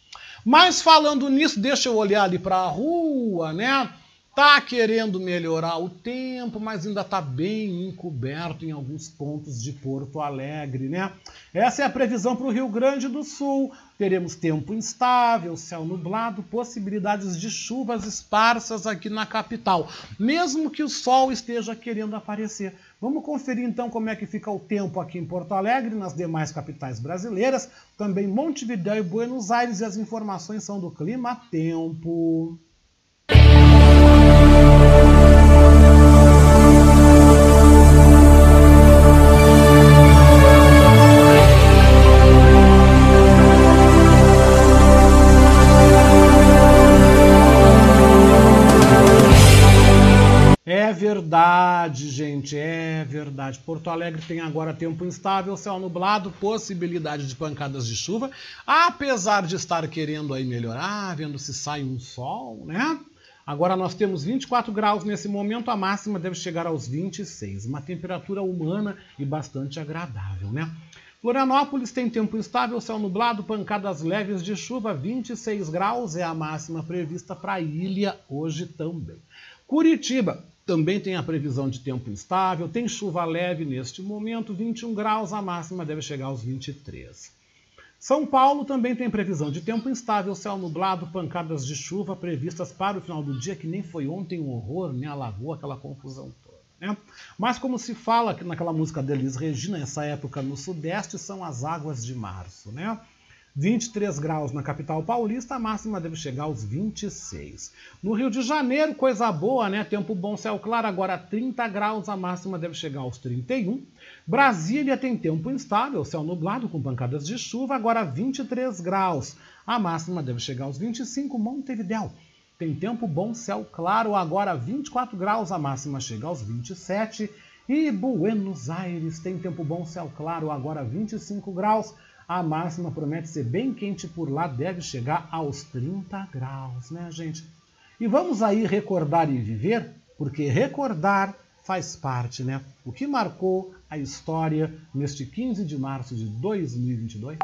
Mas falando nisso, deixa eu olhar ali para a rua, né? Tá querendo melhorar o tempo, mas ainda tá bem encoberto em alguns pontos de Porto Alegre, né? Essa é a previsão para o Rio Grande do Sul. Teremos tempo instável, céu nublado, possibilidades de chuvas esparsas aqui na capital, mesmo que o sol esteja querendo aparecer. Vamos conferir então como é que fica o tempo aqui em Porto Alegre, nas demais capitais brasileiras, também Montevidéu e Buenos Aires, e as informações são do Clima Tempo. Verdade, gente, é verdade. Porto Alegre tem agora tempo instável, céu nublado, possibilidade de pancadas de chuva, apesar de estar querendo aí melhorar, vendo se sai um sol, né? Agora nós temos 24 graus nesse momento, a máxima deve chegar aos 26, uma temperatura humana e bastante agradável, né? Florianópolis tem tempo estável, céu nublado, pancadas leves de chuva, 26 graus é a máxima prevista para a ilha hoje também. Curitiba também tem a previsão de tempo instável, tem chuva leve neste momento, 21 graus, a máxima deve chegar aos 23. São Paulo também tem previsão de tempo instável, céu nublado, pancadas de chuva previstas para o final do dia, que nem foi ontem um horror, me alagou aquela confusão toda. Né? Mas como se fala que naquela música de Elis Regina, essa época no Sudeste, são as águas de março. Né? 23 graus na capital paulista, a máxima deve chegar aos 26. No Rio de Janeiro, coisa boa, né? Tempo bom, céu claro, agora 30 graus, a máxima deve chegar aos 31. Brasília tem tempo instável, céu nublado com pancadas de chuva, agora 23 graus. A máxima deve chegar aos 25. Montevidéu tem tempo bom, céu claro, agora 24 graus, a máxima chega aos 27. E Buenos Aires tem tempo bom, céu claro, agora 25 graus. A máxima promete ser bem quente por lá, deve chegar aos 30 graus, né, gente? E vamos aí recordar e viver, porque recordar faz parte, né? O que marcou a história neste 15 de março de 2022?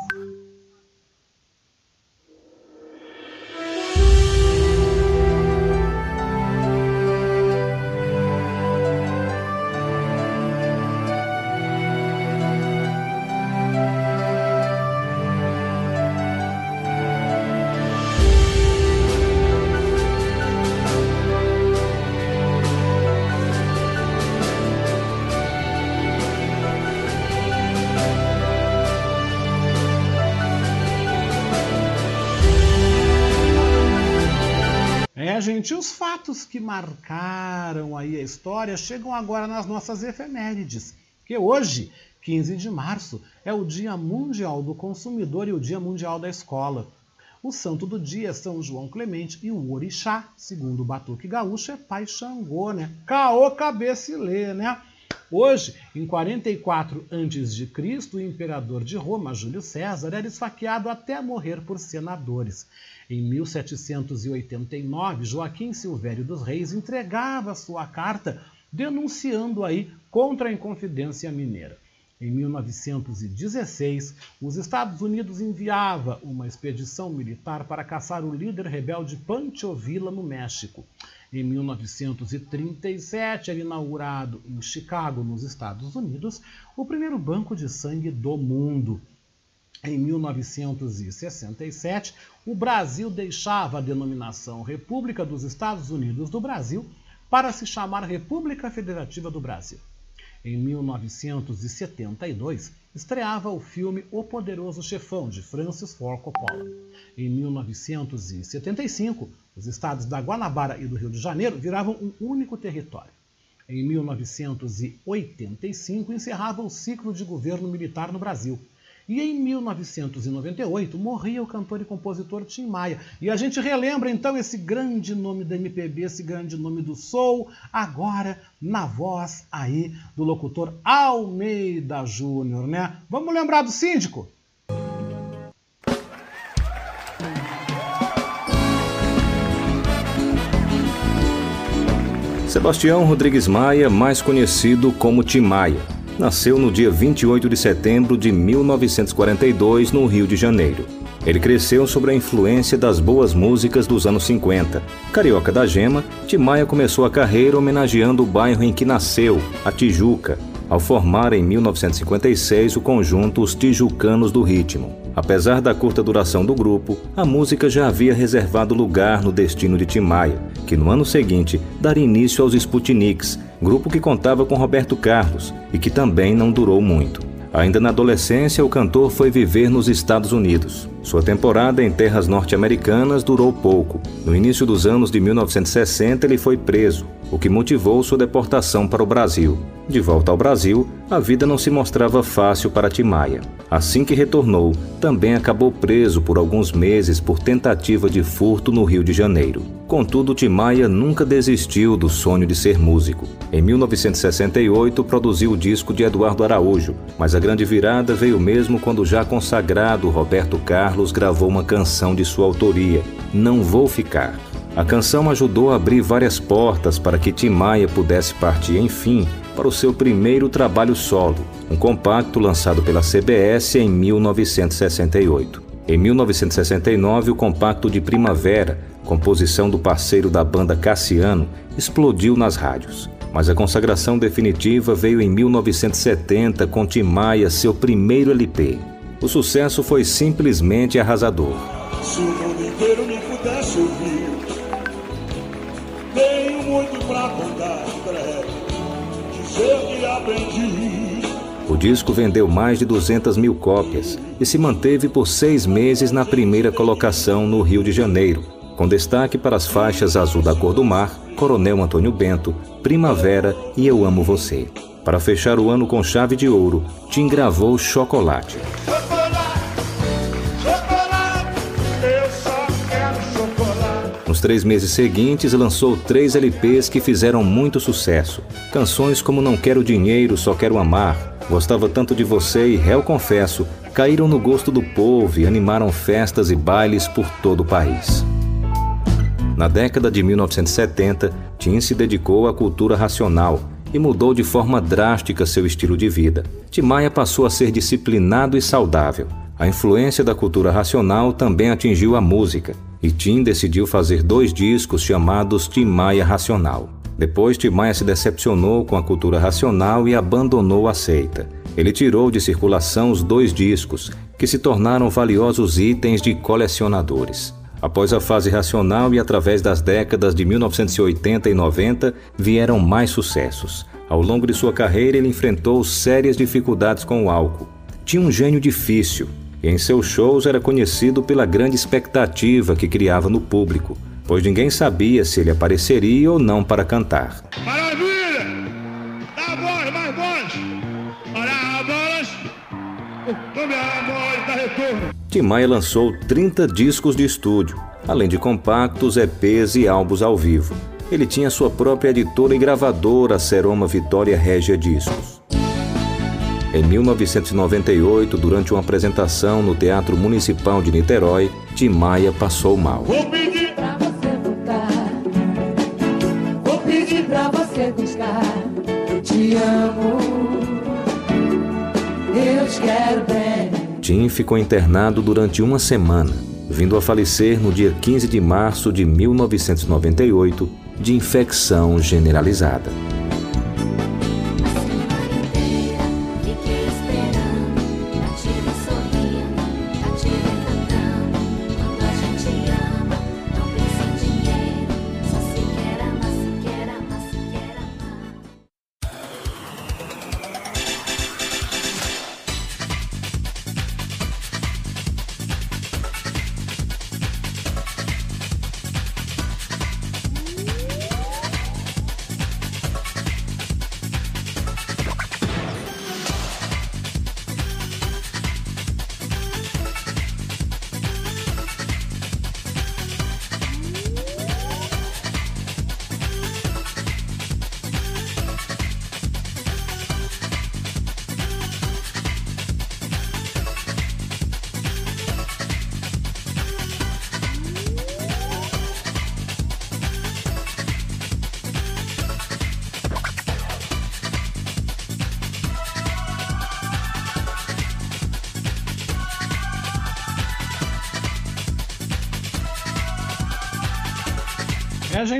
Gente, os fatos que marcaram aí a história chegam agora nas nossas efemérides. Que hoje, 15 de março, é o Dia Mundial do Consumidor e o Dia Mundial da Escola. O santo do dia é São João Clemente e o orixá, segundo o Batuque Gaúcho, é Pai Xangô, né? Caô cabecilê, né? Hoje, em 44 a.C., o imperador de Roma, Júlio César, era esfaqueado até morrer por senadores. Em 1789, Joaquim Silvério dos Reis entregava sua carta denunciando aí contra a Inconfidência Mineira. Em 1916, os Estados Unidos enviava uma expedição militar para caçar o líder rebelde Pancho Villa no México. Em 1937, era inaugurado em Chicago, nos Estados Unidos, o primeiro banco de sangue do mundo. Em 1967, o Brasil deixava a denominação República dos Estados Unidos do Brasil para se chamar República Federativa do Brasil. Em 1972, estreava o filme O Poderoso Chefão, de Francis Ford Coppola. Em 1975, os estados da Guanabara e do Rio de Janeiro viravam um único território. Em 1985, encerrava o ciclo de governo militar no Brasil. E em 1998 morria o cantor e compositor Tim Maia. E a gente relembra então esse grande nome da MPB, esse grande nome do soul, agora na voz aí do locutor Almeida Júnior, né? Vamos lembrar do síndico? Sebastião Rodrigues Maia, mais conhecido como Tim Maia, nasceu no dia 28 de setembro de 1942 no Rio de Janeiro. Ele cresceu sob a influência das boas músicas dos anos 50. Carioca da Gema, Tim Maia começou a carreira homenageando o bairro em que nasceu, a Tijuca, ao formar em 1956 o conjunto Os Tijucanos do Ritmo. Apesar da curta duração do grupo, a música já havia reservado lugar no destino de Tim Maia, que no ano seguinte daria início aos Sputniks, grupo que contava com Roberto Carlos e que também não durou muito. Ainda na adolescência, o cantor foi viver nos Estados Unidos. Sua temporada em terras norte-americanas durou pouco. No início dos anos de 1960, ele foi preso, o que motivou sua deportação para o Brasil. De volta ao Brasil, a vida não se mostrava fácil para Timaya. Assim que retornou, também acabou preso por alguns meses por tentativa de furto no Rio de Janeiro. Contudo, Timaya nunca desistiu do sonho de ser músico. Em 1968, produziu o disco de Eduardo Araújo, mas a grande virada veio mesmo quando já consagrado Roberto Carlos gravou uma canção de sua autoria, Não Vou Ficar. A canção ajudou a abrir várias portas para que Tim Maia pudesse partir, enfim, para o seu primeiro trabalho solo, um compacto lançado pela CBS em 1968. Em 1969, o compacto de Primavera, composição do parceiro da banda Cassiano, explodiu nas rádios. Mas a consagração definitiva veio em 1970 com Tim Maia, seu primeiro LP. O sucesso foi simplesmente arrasador. Se o mundo inteiro me pudesse ouvir, tenho muito pra contar, dizer que aprendi. O disco vendeu mais de 200 mil cópias e se manteve por seis meses na primeira colocação no Rio de Janeiro, com destaque para as faixas Azul da Cor do Mar, Coronel Antônio Bento, Primavera e Eu Amo Você. Para fechar o ano com chave de ouro, Tim gravou Chocolate. Nos três meses seguintes, lançou três LPs que fizeram muito sucesso. Canções como Não Quero Dinheiro, Só Quero Amar, Gostava Tanto de Você e Réu Confesso caíram no gosto do povo e animaram festas e bailes por todo o país. Na década de 1970, Tim se dedicou à cultura racional e mudou de forma drástica seu estilo de vida. Tim Maia passou a ser disciplinado e saudável. A influência da cultura racional também atingiu a música, e Tim decidiu fazer dois discos chamados Tim Maia Racional. Depois, Tim Maia se decepcionou com a cultura racional e abandonou a seita. Ele tirou de circulação os dois discos, que se tornaram valiosos itens de colecionadores. Após a fase racional e através das décadas de 1980 e 90, vieram mais sucessos. Ao longo de sua carreira, ele enfrentou sérias dificuldades com o álcool. Tinha um gênio difícil e em seus shows era conhecido pela grande expectativa que criava no público, pois ninguém sabia se ele apareceria ou não para cantar. Maravilha! Dá voz, mais voz! Olha a voz! Tome a voz, dá retorno! Tim Maia lançou 30 discos de estúdio, além de compactos, EPs e álbuns ao vivo. Ele tinha sua própria editora e gravadora, Seroma Vitória Régia Discos. Em 1998, durante uma apresentação no Teatro Municipal de Niterói, Tim Maia passou mal. Vou pedir pra você voltar. Vou pedir pra você buscar. Eu te amo. Eu te quero bem. Ficou internado durante uma semana, vindo a falecer no dia 15 de março de 1998 de infecção generalizada.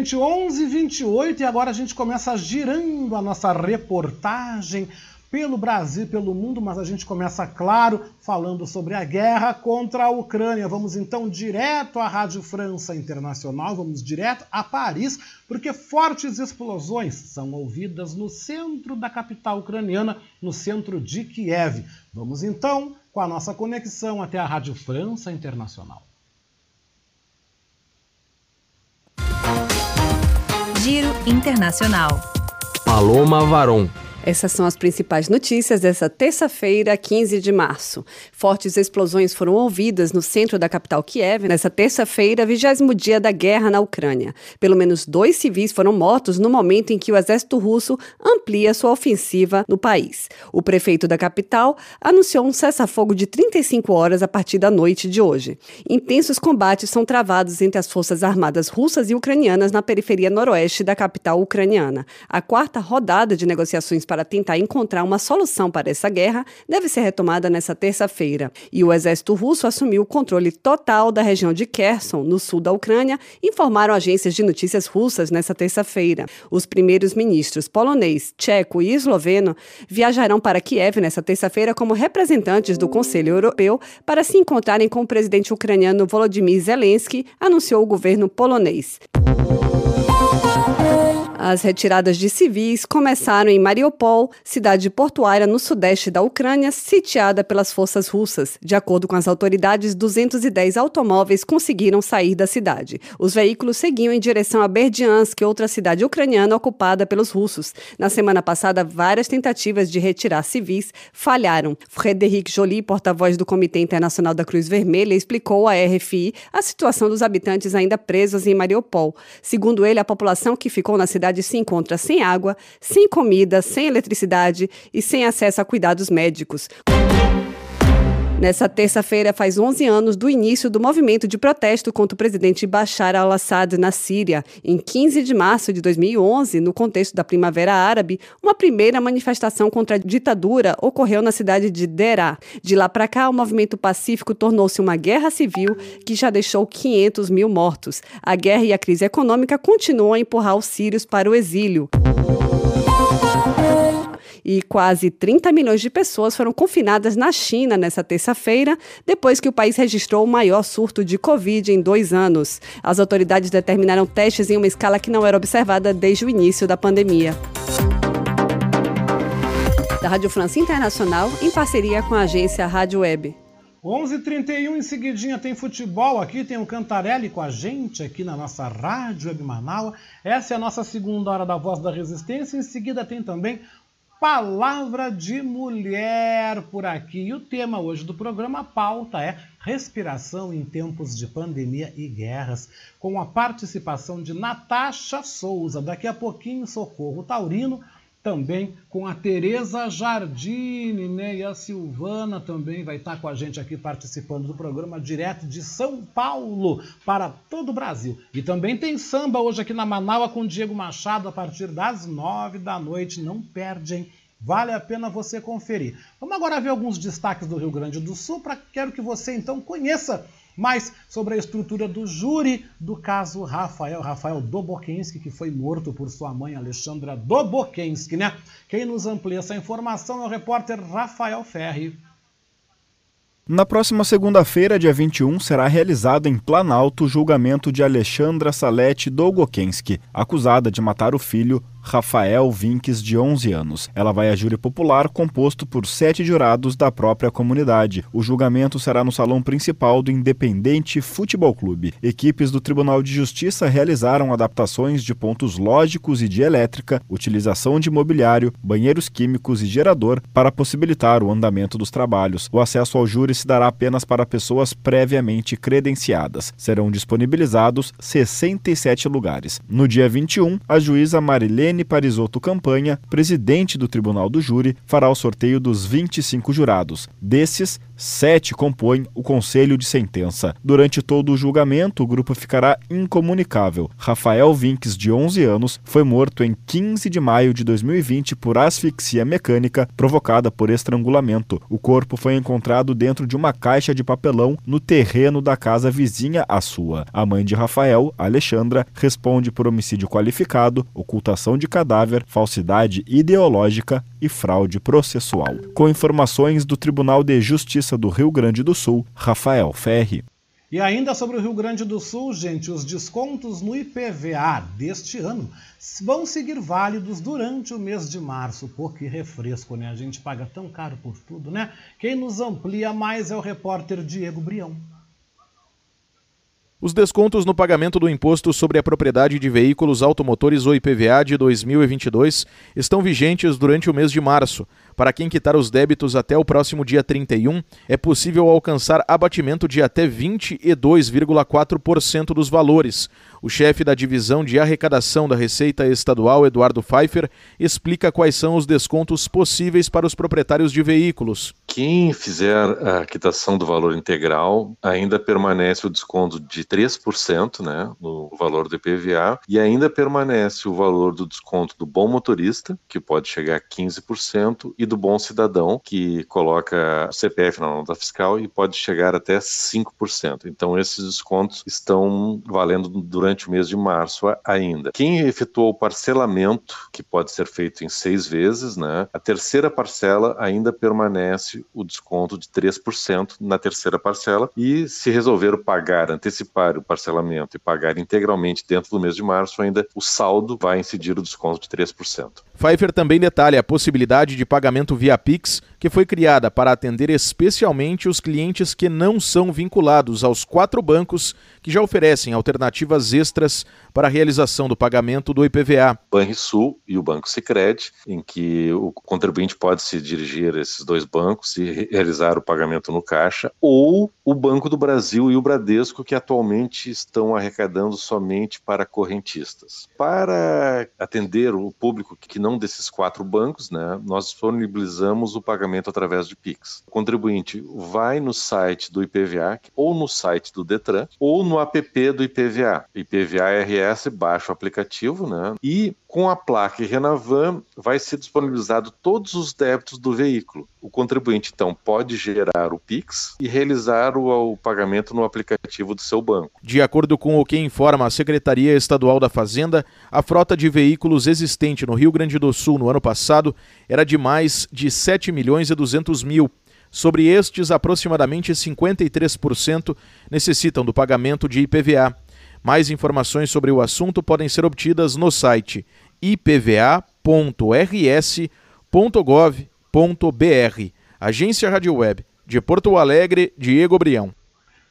Gente, 11h28 e agora a gente começa girando a nossa reportagem pelo Brasil, pelo mundo, mas a gente começa, claro, falando sobre a guerra contra a Ucrânia. Vamos então direto à Rádio França Internacional, vamos direto a Paris, porque fortes explosões são ouvidas no centro da capital ucraniana, no centro de Kiev. Vamos então com a nossa conexão até a Rádio França Internacional. Giro Internacional. Paloma Varon. Essas são as principais notícias dessa terça-feira, 15 de março. Fortes explosões foram ouvidas no centro da capital Kiev nessa terça-feira, vigésimo dia da guerra na Ucrânia. Pelo menos dois civis foram mortos no momento em que o exército russo amplia sua ofensiva no país. O prefeito da capital anunciou um cessar-fogo de 35 horas a partir da noite de hoje. Intensos combates são travados entre as forças armadas russas e ucranianas na periferia noroeste da capital ucraniana. A quarta rodada de negociações para tentar encontrar uma solução para essa guerra deve ser retomada nesta terça-feira. E o exército russo assumiu o controle total da região de Kherson, no sul da Ucrânia, informaram agências de notícias russas nesta terça-feira. Os primeiros ministros polonês, tcheco e esloveno viajarão para Kiev nesta terça-feira como representantes do Conselho Europeu para se encontrarem com o presidente ucraniano Volodymyr Zelensky, anunciou o governo polonês. As retiradas de civis começaram em Mariupol, cidade portuária no sudeste da Ucrânia, sitiada pelas forças russas. De acordo com as autoridades, 210 automóveis conseguiram sair da cidade. Os veículos seguiam em direção a Berdiansk, outra cidade ucraniana ocupada pelos russos. Na semana passada, várias tentativas de retirar civis falharam. Frederic Joly, porta-voz do Comitê Internacional da Cruz Vermelha, explicou à RFI a situação dos habitantes ainda presos em Mariupol. Segundo ele, a população que ficou na cidade cidade se encontra sem água, sem comida, sem eletricidade e sem acesso a cuidados médicos. Nessa terça-feira, faz 11 anos do início do movimento de protesto contra o presidente Bashar al-Assad na Síria. Em 15 de março de 2011, no contexto da Primavera Árabe, uma primeira manifestação contra a ditadura ocorreu na cidade de Derá. De lá para cá, o movimento pacífico tornou-se uma guerra civil que já deixou 500 mil mortos. A guerra e a crise econômica continuam a empurrar os sírios para o exílio e quase 30 milhões de pessoas foram confinadas na China nessa terça-feira, depois que o país registrou o maior surto de Covid em dois anos. As autoridades determinaram testes em uma escala que não era observada desde o início da pandemia. Da Rádio França Internacional, em parceria com a agência Rádio Web. 11h31 em seguidinha tem futebol aqui, tem o Cantarelli com a gente aqui na nossa Rádio Web Manaus. Essa é a nossa segunda hora da Voz da Resistência. Em seguida tem também Palavra de Mulher por aqui. E o tema hoje do programa pauta é Respiração em tempos de pandemia e guerras, com a participação de Natasha Souza. Daqui a pouquinho, Socorro Taurino também com a Tereza Jardine, né? E a Silvana também vai estar com a gente aqui participando do programa direto de São Paulo para todo o Brasil. E também tem samba hoje aqui na Manaus com Diego Machado a partir das nove da noite. Não perdem. Vale a pena você conferir. Vamos agora ver alguns destaques do Rio Grande do Sul para quero que você então conheça mais sobre a estrutura do júri do caso Rafael, Rafael Dobokensky, que foi morto por sua mãe Alexandra Dobokensky, né? Quem nos amplia essa informação é o repórter Rafael Ferri. Na próxima segunda-feira, dia 21, será realizado em Planalto o julgamento de Alexandra Salete Dolgokensky, acusada de matar o filho Rafael Vinques, de 11 anos. Ela vai a júri popular composto por sete jurados da própria comunidade. O julgamento será no salão principal do Independente Futebol Clube. Equipes do Tribunal de Justiça realizaram adaptações de pontos lógicos e de elétrica, utilização de mobiliário, banheiros químicos e gerador para possibilitar o andamento dos trabalhos. O acesso ao júri se dará apenas para pessoas previamente credenciadas. Serão disponibilizados 67 lugares. No dia 21, a juíza Marilene Helene Parisotto Campanha, presidente do Tribunal do Júri, fará o sorteio dos 25 jurados. Desses, sete compõem o conselho de sentença. Durante todo o julgamento, o grupo ficará incomunicável. Rafael Vinques, de 11 anos, foi morto em 15 de maio de 2020 por asfixia mecânica provocada por estrangulamento. O corpo foi encontrado dentro de uma caixa de papelão no terreno da casa vizinha à sua. A mãe de Rafael, Alexandra, responde por homicídio qualificado, ocultação de cadáver, falsidade ideológica e fraude processual. Com informações do Tribunal de Justiça do Rio Grande do Sul, Rafael Ferri. E ainda sobre o Rio Grande do Sul, gente, os descontos no IPVA deste ano vão seguir válidos durante o mês de março. Pô, que refresco, né? A gente paga tão caro por tudo, né? Quem nos amplia mais é o repórter Diego Brião. Os descontos no pagamento do Imposto sobre a Propriedade de Veículos Automotores ou IPVA de 2022 estão vigentes durante o mês de março. Para quem quitar os débitos até o próximo dia 31, é possível alcançar abatimento de até 22,4% dos valores. O chefe da divisão de arrecadação da Receita Estadual, Eduardo Pfeiffer, explica quais são os descontos possíveis para os proprietários de veículos. Quem fizer a quitação do valor integral ainda permanece o desconto de 3% né, no valor do IPVA e ainda permanece o valor do desconto do bom motorista, que pode chegar a 15%, e do bom cidadão, que coloca o CPF na nota fiscal e pode chegar até 5%. Então, esses descontos estão valendo durante o mês de março ainda. Quem efetuou o parcelamento, que pode ser feito em seis vezes, né, a terceira parcela ainda permanece o desconto de 3% na terceira parcela e se resolver pagar, antecipar o parcelamento e pagar integralmente dentro do mês de março, ainda o saldo vai incidir o desconto de 3%. Pfeiffer também detalha a possibilidade de pagamento via Pix, que foi criada para atender especialmente os clientes que não são vinculados aos quatro bancos que já oferecem alternativas extras para a realização do pagamento do IPVA. Banrisul e o Banco Sicredi, em que o contribuinte pode se dirigir a esses dois bancos e realizar o pagamento no caixa, ou o Banco do Brasil e o Bradesco, que atualmente estão arrecadando somente para correntistas. Para atender o público que não desses quatro bancos, né, nós disponibilizamos o pagamento através de Pix. O contribuinte vai no site do IPVA ou no site do Detran ou no app do IPVA. IPVA RS, baixa o aplicativo, né? E com a placa Renavan vai ser disponibilizado todos os débitos do veículo. O contribuinte então pode gerar o Pix e realizar o, o, pagamento no aplicativo do seu banco. De acordo com o que informa a Secretaria Estadual da Fazenda, a frota de veículos existente no Rio Grande do Sul no ano passado era de mais de 7 milhões e 200 mil. Sobre estes, aproximadamente 53% necessitam do pagamento de IPVA. Mais informações sobre o assunto podem ser obtidas no site ipva.rs.gov.br. Agência Rádio Web de Porto Alegre, Diego Brião.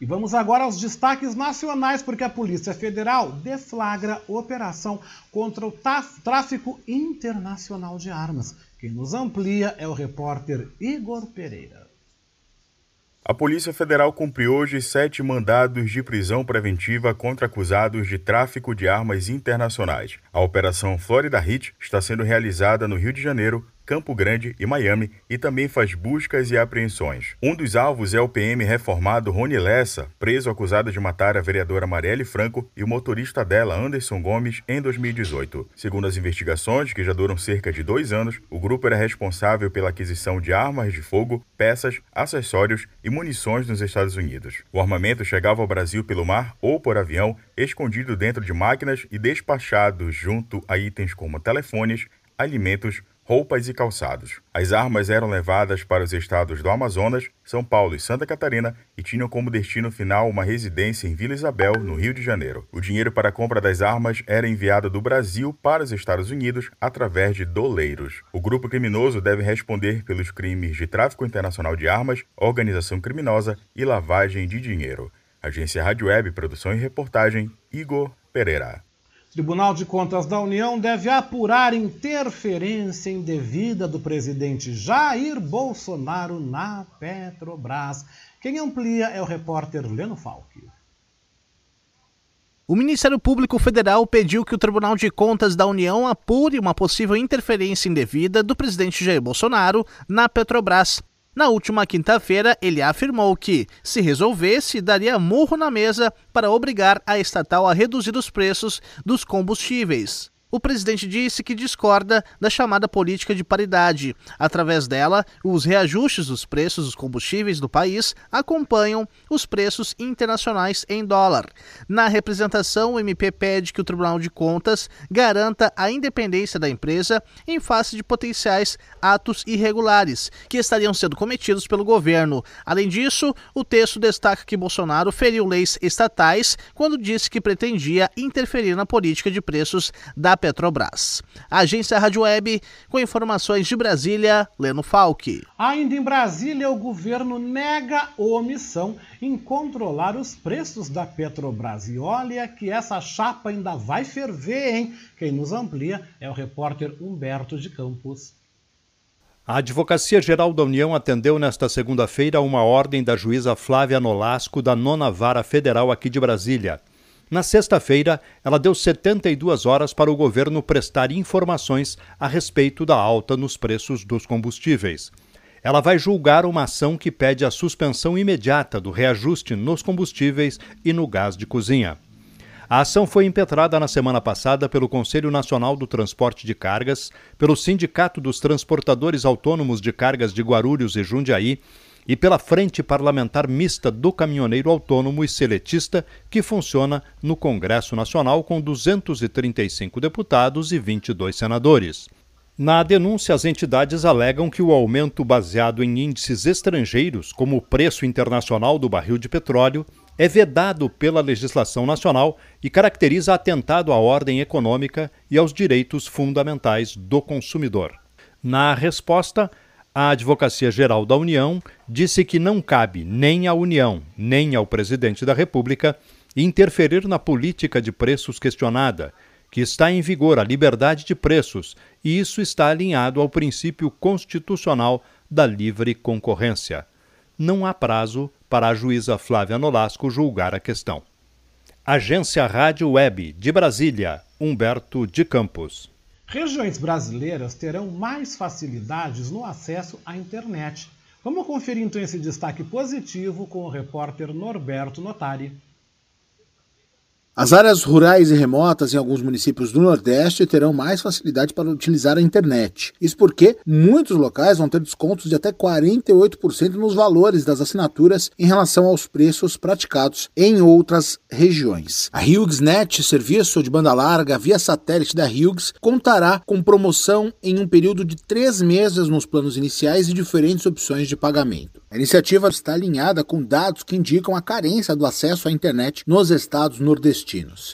E vamos agora aos destaques nacionais, porque a Polícia Federal deflagra operação contra o tráfico internacional de armas. Quem nos amplia é o repórter Igor Pereira. A Polícia Federal cumpriu hoje sete mandados de prisão preventiva contra acusados de tráfico de armas internacionais. A Operação Florida Hit está sendo realizada no Rio de Janeiro Campo Grande e Miami e também faz buscas e apreensões. Um dos alvos é o PM reformado Rony Lessa, preso acusado de matar a vereadora Marielle Franco e o motorista dela, Anderson Gomes, em 2018. Segundo as investigações, que já duram cerca de dois anos, o grupo era responsável pela aquisição de armas de fogo, peças, acessórios e munições nos Estados Unidos. O armamento chegava ao Brasil pelo mar ou por avião, escondido dentro de máquinas e despachado junto a itens como telefones, alimentos, roupas e calçados. As armas eram levadas para os estados do Amazonas, São Paulo e Santa Catarina e tinham como destino final uma residência em Vila Isabel, no Rio de Janeiro. O dinheiro para a compra das armas era enviado do Brasil para os Estados Unidos através de doleiros. O grupo criminoso deve responder pelos crimes de tráfico internacional de armas, organização criminosa e lavagem de dinheiro. Agência Rádio Web, produção e reportagem, Igor Pereira. Tribunal de Contas da União deve apurar interferência indevida do presidente Jair Bolsonaro na Petrobras. Quem amplia é o repórter Leno Falck. O Ministério Público Federal pediu que o Tribunal de Contas da União apure uma possível interferência indevida do presidente Jair Bolsonaro na Petrobras. Na última quinta-feira, ele afirmou que, se resolvesse, daria murro na mesa para obrigar a estatal a reduzir os preços dos combustíveis. O presidente disse que discorda da chamada política de paridade. Através dela, os reajustes dos preços dos combustíveis do país acompanham os preços internacionais em dólar. Na representação, o MP pede que o Tribunal de Contas garanta a independência da empresa em face de potenciais atos irregulares que estariam sendo cometidos pelo governo. Além disso, o texto destaca que Bolsonaro feriu leis estatais quando disse que pretendia interferir na política de preços da da Petrobras. Agência Rádio Web, com informações de Brasília, Leno Falck. Ainda em Brasília, o governo nega omissão em controlar os preços da Petrobras. E olha que essa chapa ainda vai ferver, hein? Quem nos amplia é o repórter Humberto de Campos. A Advocacia Geral da União atendeu nesta segunda-feira uma ordem da juíza Flávia Nolasco da Nona Vara Federal aqui de Brasília. Na sexta-feira, ela deu 72 horas para o governo prestar informações a respeito da alta nos preços dos combustíveis. Ela vai julgar uma ação que pede a suspensão imediata do reajuste nos combustíveis e no gás de cozinha. A ação foi impetrada na semana passada pelo Conselho Nacional do Transporte de Cargas, pelo Sindicato dos Transportadores Autônomos de Cargas de Guarulhos e Jundiaí e pela Frente Parlamentar Mista do Caminhoneiro Autônomo e Seletista, que funciona no Congresso Nacional com 235 deputados e 22 senadores. Na denúncia, as entidades alegam que o aumento baseado em índices estrangeiros, como o preço internacional do barril de petróleo, é vedado pela legislação nacional e caracteriza atentado à ordem econômica e aos direitos fundamentais do consumidor. Na resposta, a Advocacia Geral da União disse que não cabe nem à União, nem ao presidente da República interferir na política de preços questionada, que está em vigor a liberdade de preços, e isso está alinhado ao princípio constitucional da livre concorrência. Não há prazo para a juíza Flávia Nolasco julgar a questão. Agência Rádio Web de Brasília, Humberto de Campos. Regiões brasileiras terão mais facilidades no acesso à internet. Vamos conferir então esse destaque positivo com o repórter Norberto Notari. As áreas rurais e remotas em alguns municípios do Nordeste terão mais facilidade para utilizar a internet. Isso porque muitos locais vão ter descontos de até 48% nos valores das assinaturas em relação aos preços praticados em outras regiões. A HughesNet, serviço de banda larga via satélite da Hughes, contará com promoção em um período de três meses nos planos iniciais e diferentes opções de pagamento. A iniciativa está alinhada com dados que indicam a carência do acesso à internet nos estados nordestinos.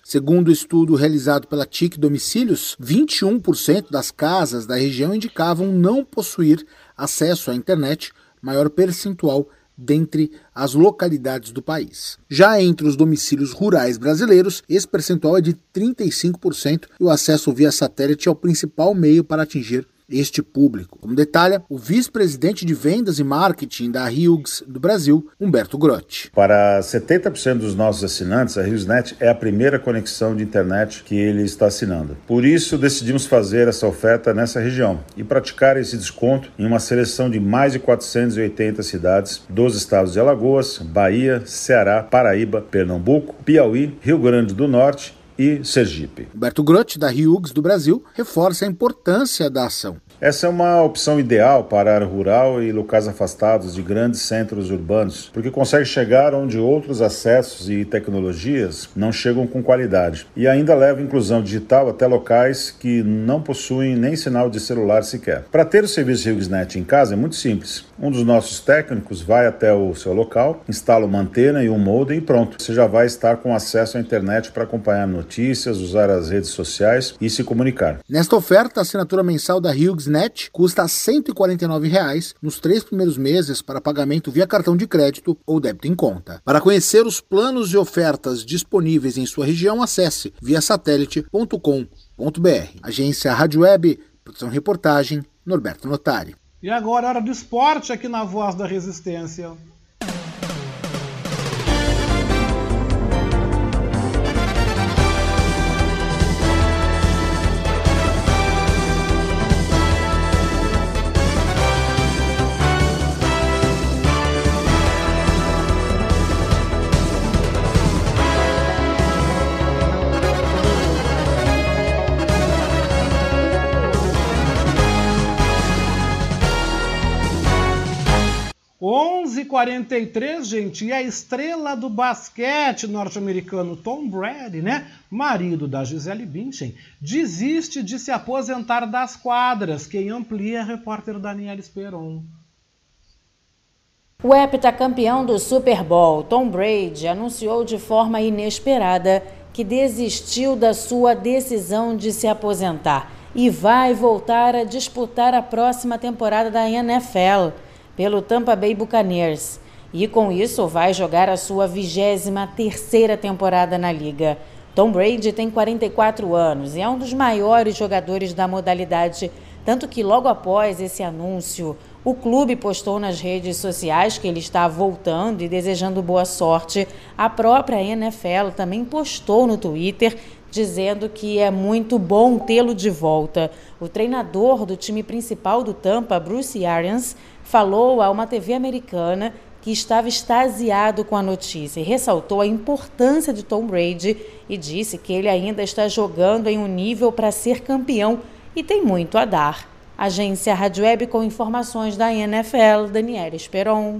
Segundo o estudo realizado pela TIC Domicílios, 21% das casas da região indicavam não possuir acesso à internet, maior percentual dentre as localidades do país. Já entre os domicílios rurais brasileiros, esse percentual é de 35% e o acesso via satélite é o principal meio para atingir este público. Como detalha o vice-presidente de vendas e marketing da Hughes do Brasil, Humberto Grotti. Para 70% dos nossos assinantes, a HughesNet é a primeira conexão de internet que ele está assinando. Por isso, decidimos fazer essa oferta nessa região e praticar esse desconto em uma seleção de mais de 480 cidades dos estados de Alagoas, Bahia, Ceará, Paraíba, Pernambuco, Piauí, Rio Grande do Norte e Sergipe. Humberto Grotti, da Hughes do Brasil, reforça a importância da ação. Essa é uma opção ideal para área rural e locais afastados de grandes centros urbanos, porque consegue chegar onde outros acessos e tecnologias não chegam com qualidade. E ainda leva inclusão digital até locais que não possuem nem sinal de celular sequer. Para ter o serviço HughesNet em casa é muito simples. Um dos nossos técnicos vai até o seu local, instala uma antena e um modem e pronto. Você já vai estar com acesso à internet para acompanhar notícias, usar as redes sociais e se comunicar. Nesta oferta, a assinatura mensal da HughesNet custa 149 reais nos três primeiros meses para pagamento via cartão de crédito ou débito em conta. Para conhecer os planos e ofertas disponíveis em sua região, acesse via satélite.com.br. Agência Rádio Web, produção reportagem, Norberto Notari. E agora, hora do esporte aqui na Voz da Resistência. 43, gente, e a estrela do basquete norte-americano Tom Brady, né, marido da Gisele Bündchen, desiste de se aposentar das quadras. Quem amplia é a repórter Daniela Esperon. O heptacampeão do Super Bowl, Tom Brady, anunciou de forma inesperada que desistiu da sua decisão de se aposentar e vai voltar a disputar a próxima temporada da NFL pelo Tampa Bay Buccaneers. E com isso vai jogar a sua 23 terceira temporada na liga. Tom Brady tem 44 anos e é um dos maiores jogadores da modalidade, tanto que logo após esse anúncio, o clube postou nas redes sociais que ele está voltando e desejando boa sorte. A própria NFL também postou no Twitter dizendo que é muito bom tê-lo de volta. O treinador do time principal do Tampa, Bruce Arians, falou a uma TV americana que estava extasiado com a notícia e ressaltou a importância de Tom Brady e disse que ele ainda está jogando em um nível para ser campeão e tem muito a dar. Agência Rádio Web com informações da NFL, Daniela Esperon.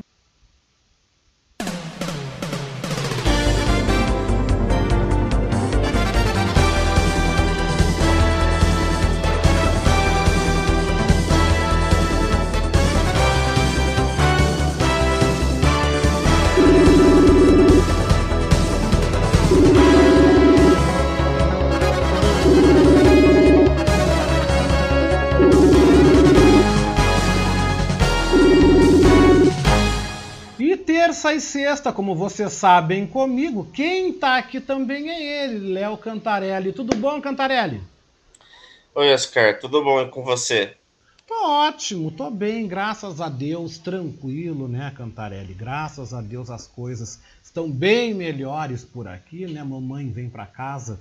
E sexta, como vocês sabem comigo, quem tá aqui também é ele, Léo Cantarelli. Tudo bom, Cantarelli? Oi, Oscar, tudo bom com você? Tô ótimo, tô bem, graças a Deus, tranquilo, né, Cantarelli? Graças a Deus as coisas estão bem melhores por aqui, né? Mamãe vem para casa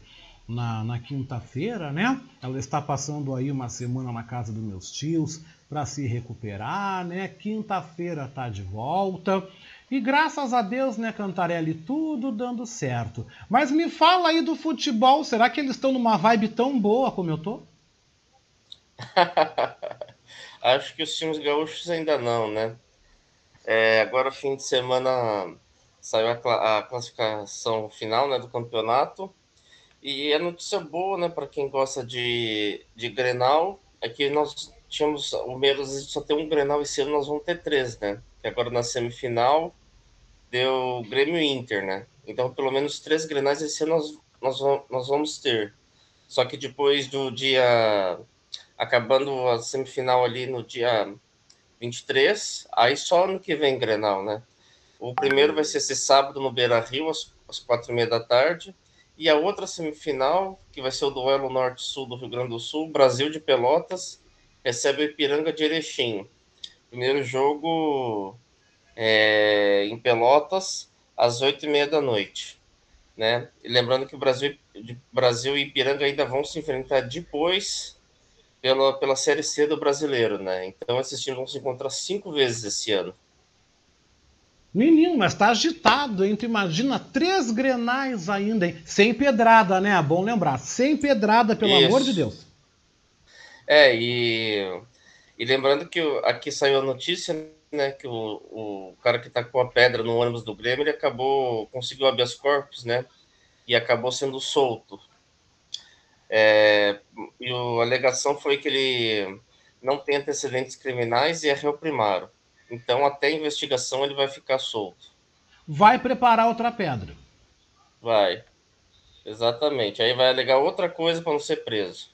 na, na quinta-feira, né? Ela está passando aí uma semana na casa dos meus tios para se recuperar, né? Quinta-feira tá de volta. E graças a Deus, né, Cantarelli, tudo dando certo. Mas me fala aí do futebol, será que eles estão numa vibe tão boa como eu tô? [LAUGHS] Acho que os times gaúchos ainda não, né? É, agora, fim de semana, saiu a, cl a, classificação final né, do campeonato. E a notícia boa, né, para quem gosta de, de Grenal, é que nós tínhamos o de só ter um Grenal esse ano, nós vamos ter três, né? E agora na semifinal deu Grêmio Inter, né? Então, pelo menos três grenais esse ano nós, nós, nós vamos ter. Só que depois do dia. Acabando a semifinal ali no dia 23, aí só no que vem Grenal, né? O primeiro vai ser esse sábado no Beira Rio, às, às quatro e meia da tarde. E a outra semifinal, que vai ser o duelo Norte-Sul do Rio Grande do Sul, Brasil de Pelotas, recebe o Ipiranga de Erechim. Primeiro jogo é, em Pelotas, às oito e meia da noite. Né? E lembrando que o Brasil, Brasil e Ipiranga ainda vão se enfrentar depois pela, pela Série C do Brasileiro, né? Então esses times vão se encontrar cinco vezes esse ano. Menino, mas tá agitado, hein? Tu imagina três grenais ainda, hein? Sem pedrada, né? É bom lembrar. Sem pedrada, pelo Isso. amor de Deus. É, e, e lembrando que aqui saiu a notícia né, que o, o cara que tá com a pedra no ônibus do Grêmio, ele acabou, conseguiu habeas corpus, né, e acabou sendo solto. É, e a alegação foi que ele não tem antecedentes criminais e é réu primário. Então, até a investigação, ele vai ficar solto. Vai preparar outra pedra. Vai. Exatamente. Aí vai alegar outra coisa para não ser preso.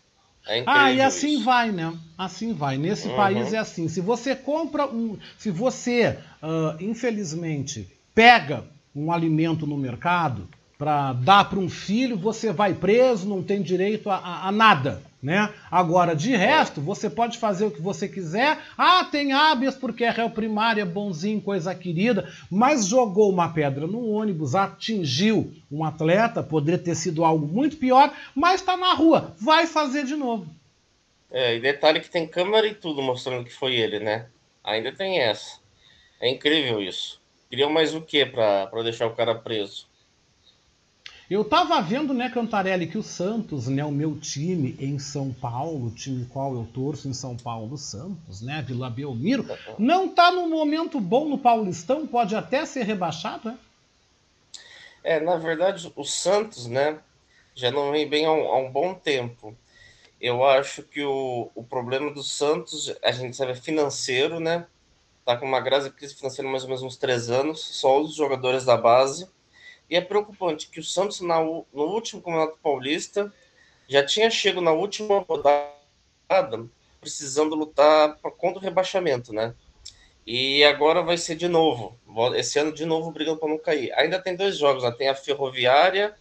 É ah, e assim isso. vai, né? Assim vai. Nesse uhum. país é assim. Se você compra um. Se você, uh, infelizmente, pega um alimento no mercado para dar para um filho, você vai preso, não tem direito a, a, a nada. Né? Agora, de resto, você pode fazer o que você quiser. Ah, tem habeas porque é réu primário, é bonzinho, coisa querida, mas jogou uma pedra no ônibus, atingiu um atleta, poderia ter sido algo muito pior, mas está na rua, vai fazer de novo. É, e detalhe que tem câmera e tudo mostrando que foi ele, né? Ainda tem essa. É incrível isso. Queriam mais o que para deixar o cara preso? Eu tava vendo, né, Cantarelli, que o Santos, né, o meu time em São Paulo, o time qual eu torço em São Paulo, Santos, né, Vila Belmiro, não tá num momento bom no Paulistão, pode até ser rebaixado, né? É, na verdade, o Santos, né, já não vem bem há um, há um bom tempo. Eu acho que o, o problema do Santos, a gente sabe, é financeiro, né? Tá com uma grave crise financeira mais ou menos uns três anos, só os jogadores da base E é preocupante que o Santos, na, no último Campeonato Paulista, já tinha chegado na última rodada precisando lutar contra o rebaixamento, né? E agora vai ser de novo. Esse ano de novo brigando para não cair. Ainda tem dois jogos, né? tem a Ferroviária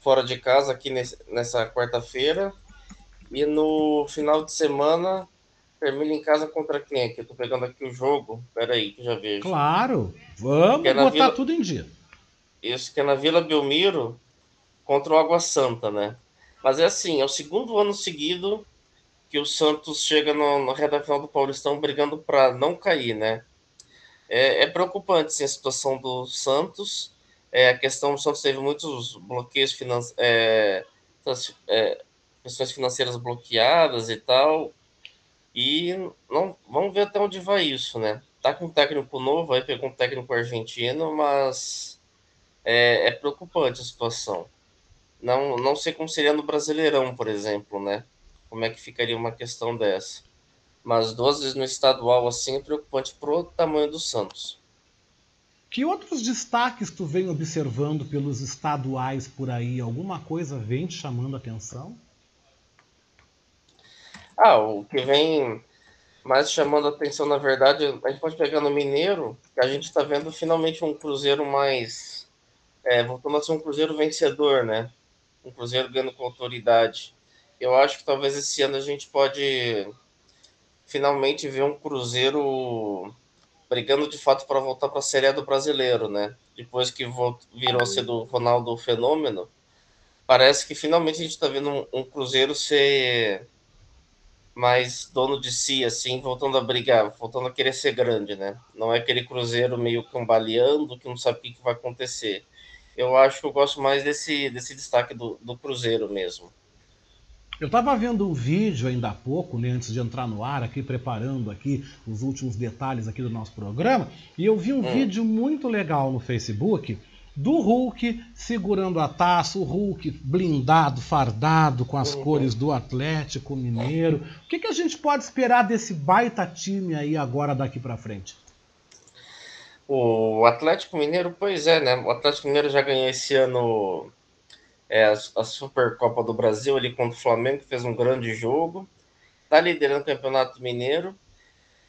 fora de casa aqui nesse, nessa quarta-feira e no final de semana termina em casa contra quem? Que eu tô pegando aqui o jogo. Pera aí, que eu já vejo. Claro, vamos é botar Vila... tudo em dia. Isso que é na Vila Belmiro contra o Água Santa, né? Mas é assim, é o segundo ano seguido que o Santos chega no, no reta final do Paulistão brigando para não cair, né? É, é, preocupante sim, a situação do Santos. É, a questão do Santos teve muitos bloqueios financeiros, é, é, questões financeiras bloqueadas e tal. E não, vamos ver até onde vai isso, né? Tá com um técnico novo, aí pegou um técnico argentino, mas é, é preocupante a situação. Não, não sei como seria no Brasileirão, por exemplo, né? Como é que ficaria uma questão dessa? Mas duas vezes no estadual assim é preocupante pro tamanho do Santos. Que outros destaques tu vem observando pelos estaduais por aí? Alguma coisa vem te chamando a atenção? Ah, o que vem mais chamando a atenção, na verdade, a gente pode pegar no Mineiro, que a gente está vendo finalmente um Cruzeiro mais. É, voltando a ser um Cruzeiro vencedor, né? Um Cruzeiro ganhando com autoridade. Eu acho que talvez esse ano a gente pode finalmente ver um Cruzeiro brigando de fato para voltar para a Série A do Brasileiro, né? Depois que virou ser do Ronaldo Fenômeno, parece que finalmente a gente está vendo um, um Cruzeiro ser mais dono de si, assim, voltando a brigar, voltando a querer ser grande, né? Não é aquele Cruzeiro meio cambaleando que não sabe o que, que vai acontecer. Eu acho que eu gosto mais desse, desse destaque do, do Cruzeiro mesmo. Eu estava vendo um vídeo ainda há pouco, né, antes de entrar no ar, aqui preparando aqui os últimos detalhes aqui do nosso programa, e eu vi um hum. vídeo muito legal no Facebook do Hulk segurando a taça, o Hulk blindado, fardado com as uhum. cores do Atlético Mineiro. O que, que a gente pode esperar desse baita time aí agora daqui para frente? O Atlético Mineiro, pois é, né? O Atlético Mineiro já ganhou esse ano é, a Supercopa do Brasil ali contra o Flamengo, fez um grande jogo. Está liderando o Campeonato Mineiro.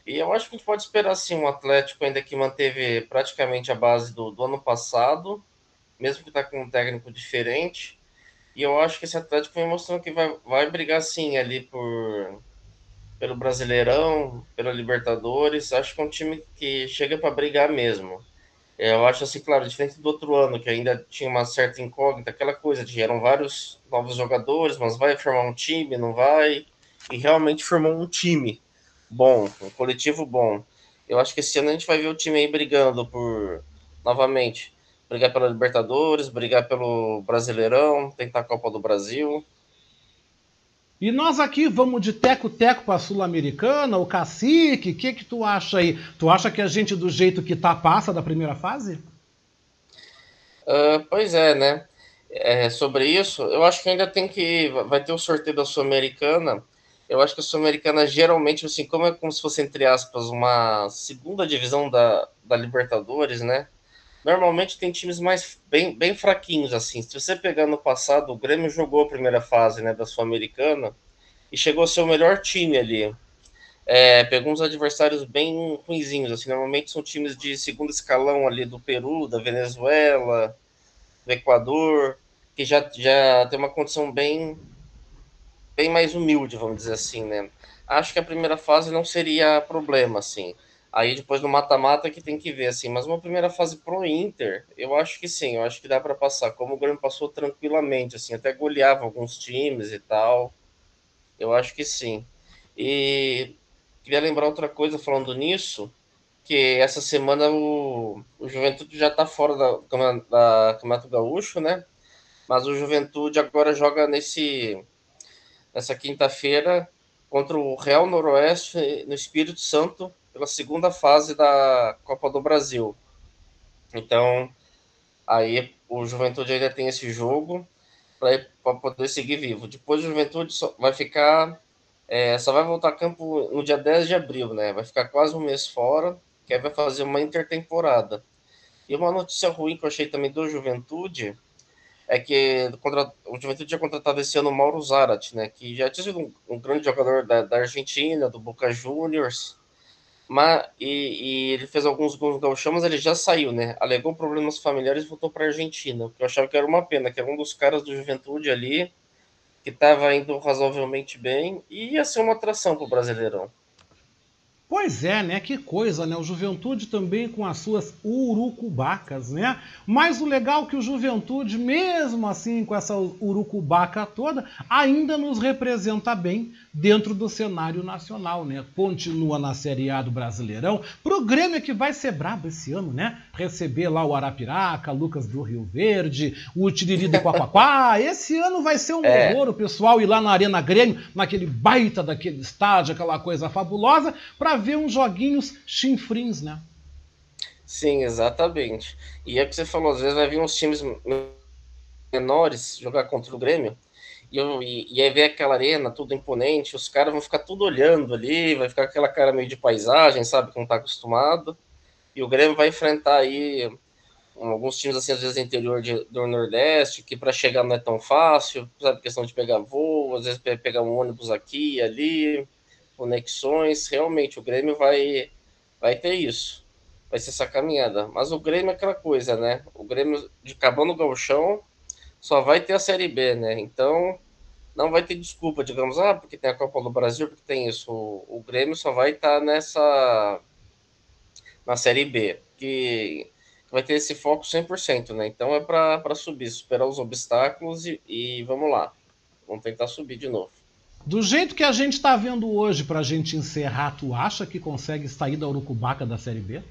E eu acho que a gente pode esperar sim um Atlético ainda que manteve praticamente a base do, do ano passado, mesmo que está com um técnico diferente. E eu acho que esse Atlético vem mostrando que vai, vai brigar sim ali por pelo Brasileirão, pela Libertadores. Acho que é um time que chega para brigar mesmo. É, eu acho assim, claro, diferente do outro ano, que ainda tinha uma certa incógnita, aquela coisa de eram vários novos jogadores, mas vai formar um time, não vai? E realmente formou um time bom, um coletivo bom. Eu acho que esse ano a gente vai ver o time aí brigando por, novamente, brigar pela Libertadores, brigar pelo Brasileirão, tentar a Copa do Brasil. E nós aqui vamos de teco-teco para Sul-Americana, o cacique, o que que tu acha aí? Tu acha que a gente, do jeito que tá, passa da primeira fase? Uh, pois é, né? É, sobre isso, eu acho que ainda tem que. Vai ter o sorteio da Sul-Americana. Eu acho que a Sul-Americana geralmente, assim, como é como se fosse, entre aspas, uma segunda divisão da, da Libertadores, né? Normalmente tem times mais bem, bem fraquinhos, assim. Se você pegar no passado, o Grêmio jogou a primeira fase né, da Sul-Americana e chegou a ser o melhor time ali. É, pegou uns adversários bem ruinzinhos, assim. Normalmente são times de segundo escalão ali do Peru, da Venezuela, do Equador, que já, já tem uma condição bem, bem mais humilde, vamos dizer assim, né? Acho que a primeira fase não seria problema, assim. Aí depois no mata-mata que tem que ver, assim. Mas uma primeira fase pro Inter, eu acho que sim, eu acho que dá para passar. Como o Grêmio passou tranquilamente, assim, até goleava alguns times e tal. Eu acho que sim. E queria lembrar outra coisa falando nisso, que essa semana o, o Juventude já tá fora da, da Campeonato Gaúcho, né? Mas o Juventude agora joga nesse nessa quinta-feira contra o Real Noroeste no Espírito Santo pela segunda fase da Copa do Brasil. Então, aí o Juventude ainda tem esse jogo para poder seguir vivo. Depois o Juventude só vai ficar, é, só vai voltar a campo no dia 10 de abril, né? Vai ficar quase um mês fora, que aí vai fazer uma intertemporada. E uma notícia ruim que eu achei também do Juventude é que o Juventude tinha contratado esse ano o Mauro Zarat, né? Que já tinha sido um, um grande jogador da, da, Argentina, do Boca Juniors. Mas, e, e, ele fez alguns gols no Gauchão, mas ele já saiu, né? Alegou problemas familiares e voltou para a Argentina. O que eu achava que era uma pena, que era um dos caras do Juventude ali, que estava indo razoavelmente bem, e ia ser uma atração para o Brasileirão. Pois é, né? Que coisa, né? O Juventude também com as suas urucubacas, né? Mas o legal é que o Juventude, mesmo assim com essa urucubaca toda, ainda nos representa bem dentro do cenário nacional, né? Continua na Série A do Brasileirão. Pro Grêmio é que vai ser brabo esse ano, né? Receber lá o Arapiraca, Lucas do Rio Verde, o Tiriri do Quaquaquá. [LAUGHS] Esse ano vai ser um é. horror o pessoal ir lá na Arena Grêmio, naquele baita daquele estádio, aquela coisa fabulosa, para ver uns joguinhos chinfrins, né? Sim, exatamente. E é o que você falou, às vezes vai vir uns times menores jogar contra o Grêmio, e, e, e aí ver aquela arena tudo imponente, os caras vão ficar tudo olhando ali, vai ficar aquela cara meio de paisagem, sabe, que não tá acostumado, e o Grêmio vai enfrentar aí alguns times assim, às vezes interior de, do Nordeste, que para chegar não é tão fácil, sabe, questão de pegar voo, às vezes pegar um ônibus aqui e ali, conexões, realmente o Grêmio vai, vai ter isso, vai ser essa caminhada. Mas o Grêmio é aquela coisa, né? O Grêmio, de acabando o gauchão, só vai ter a Série B, né? Então, não vai ter desculpa, digamos, ah, porque tem a Copa do Brasil, porque tem isso. O, o Grêmio só vai estar tá nessa... na Série B, que vai ter esse foco 100%, né? Então é para subir, superar os obstáculos e, e vamos lá. Vamos tentar subir de novo. Do jeito que a gente está vendo hoje para a gente encerrar, tu acha que consegue sair da Urucubaca da Série B?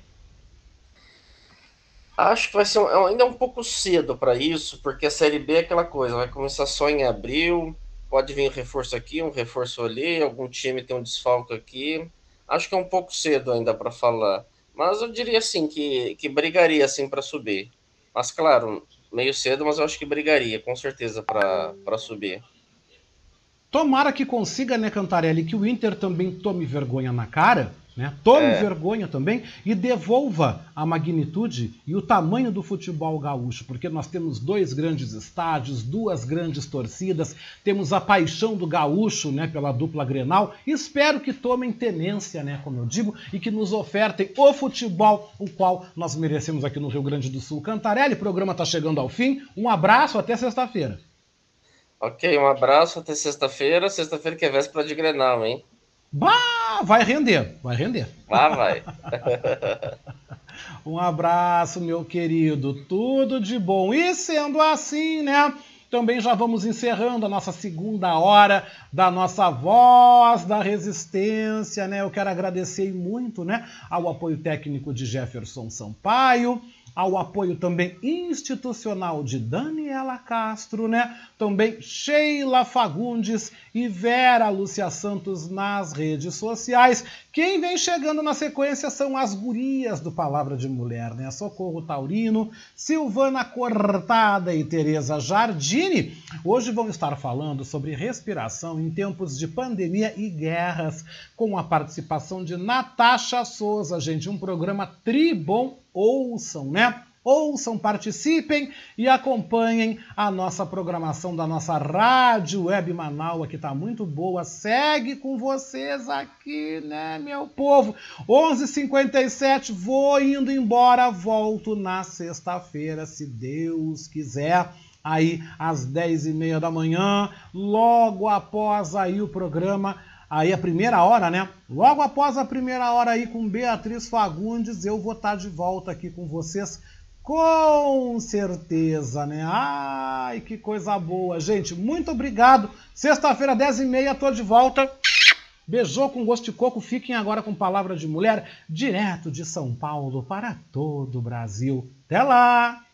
Acho que vai ser ainda um pouco cedo para isso, porque a Série B é aquela coisa, vai começar só em abril, pode vir um reforço aqui, um reforço ali, algum time tem um desfalque aqui. Acho que é um pouco cedo ainda para falar, mas eu diria assim que, que brigaria assim para subir. Mas claro, meio cedo, mas eu acho que brigaria com certeza para subir. Tomara que consiga, né, Cantarelli, que o Inter também tome vergonha na cara, né? Tome é. vergonha também e devolva a magnitude e o tamanho do futebol gaúcho, porque nós temos dois grandes estádios, duas grandes torcidas, temos a paixão do gaúcho, né, pela dupla Grenal. Espero que tomem tenência, né, como eu digo, e que nos ofertem o futebol o qual nós merecemos aqui no Rio Grande do Sul. Cantarelli, o programa está chegando ao fim. Um abraço, até sexta-feira. Ok, um abraço até sexta-feira. Sexta-feira que é véspera de Grenal, hein? Bah, vai render, vai render. Ah, vai. [LAUGHS] um abraço, meu querido. Tudo de bom. E sendo assim, né? Também já vamos encerrando a nossa segunda hora da nossa voz da resistência, né? Eu quero agradecer muito, né, ao apoio técnico de Jefferson Sampaio, ao apoio também institucional de Daniela Castro, né? Também Sheila Fagundes e Vera Lúcia Santos nas redes sociais. Quem vem chegando na sequência são as gurias do Palavra de Mulher, né? Socorro Taurino, Silvana Cortada e Tereza Jardini. Hoje vão estar falando sobre respiração em tempos de pandemia e guerras, com a participação de Natasha Souza, gente. Um programa tribom ouçam, né? Ouçam, participem e acompanhem a nossa programação da nossa Rádio Web Manaus, que está muito boa. Segue com vocês aqui, né, meu povo? 11h57, vou indo embora, volto na sexta-feira, se Deus quiser aí às 10h30 da manhã, logo após aí o programa aí a primeira hora, né? Logo após a primeira hora aí com Beatriz Fagundes, eu vou estar de volta aqui com vocês. Com certeza, né? Ai, que coisa boa. Gente, muito obrigado. Sexta-feira, 10h30, tô de volta. Beijou com gosto de coco. Fiquem agora com Palavra de Mulher, direto de São Paulo para todo o Brasil. Até lá!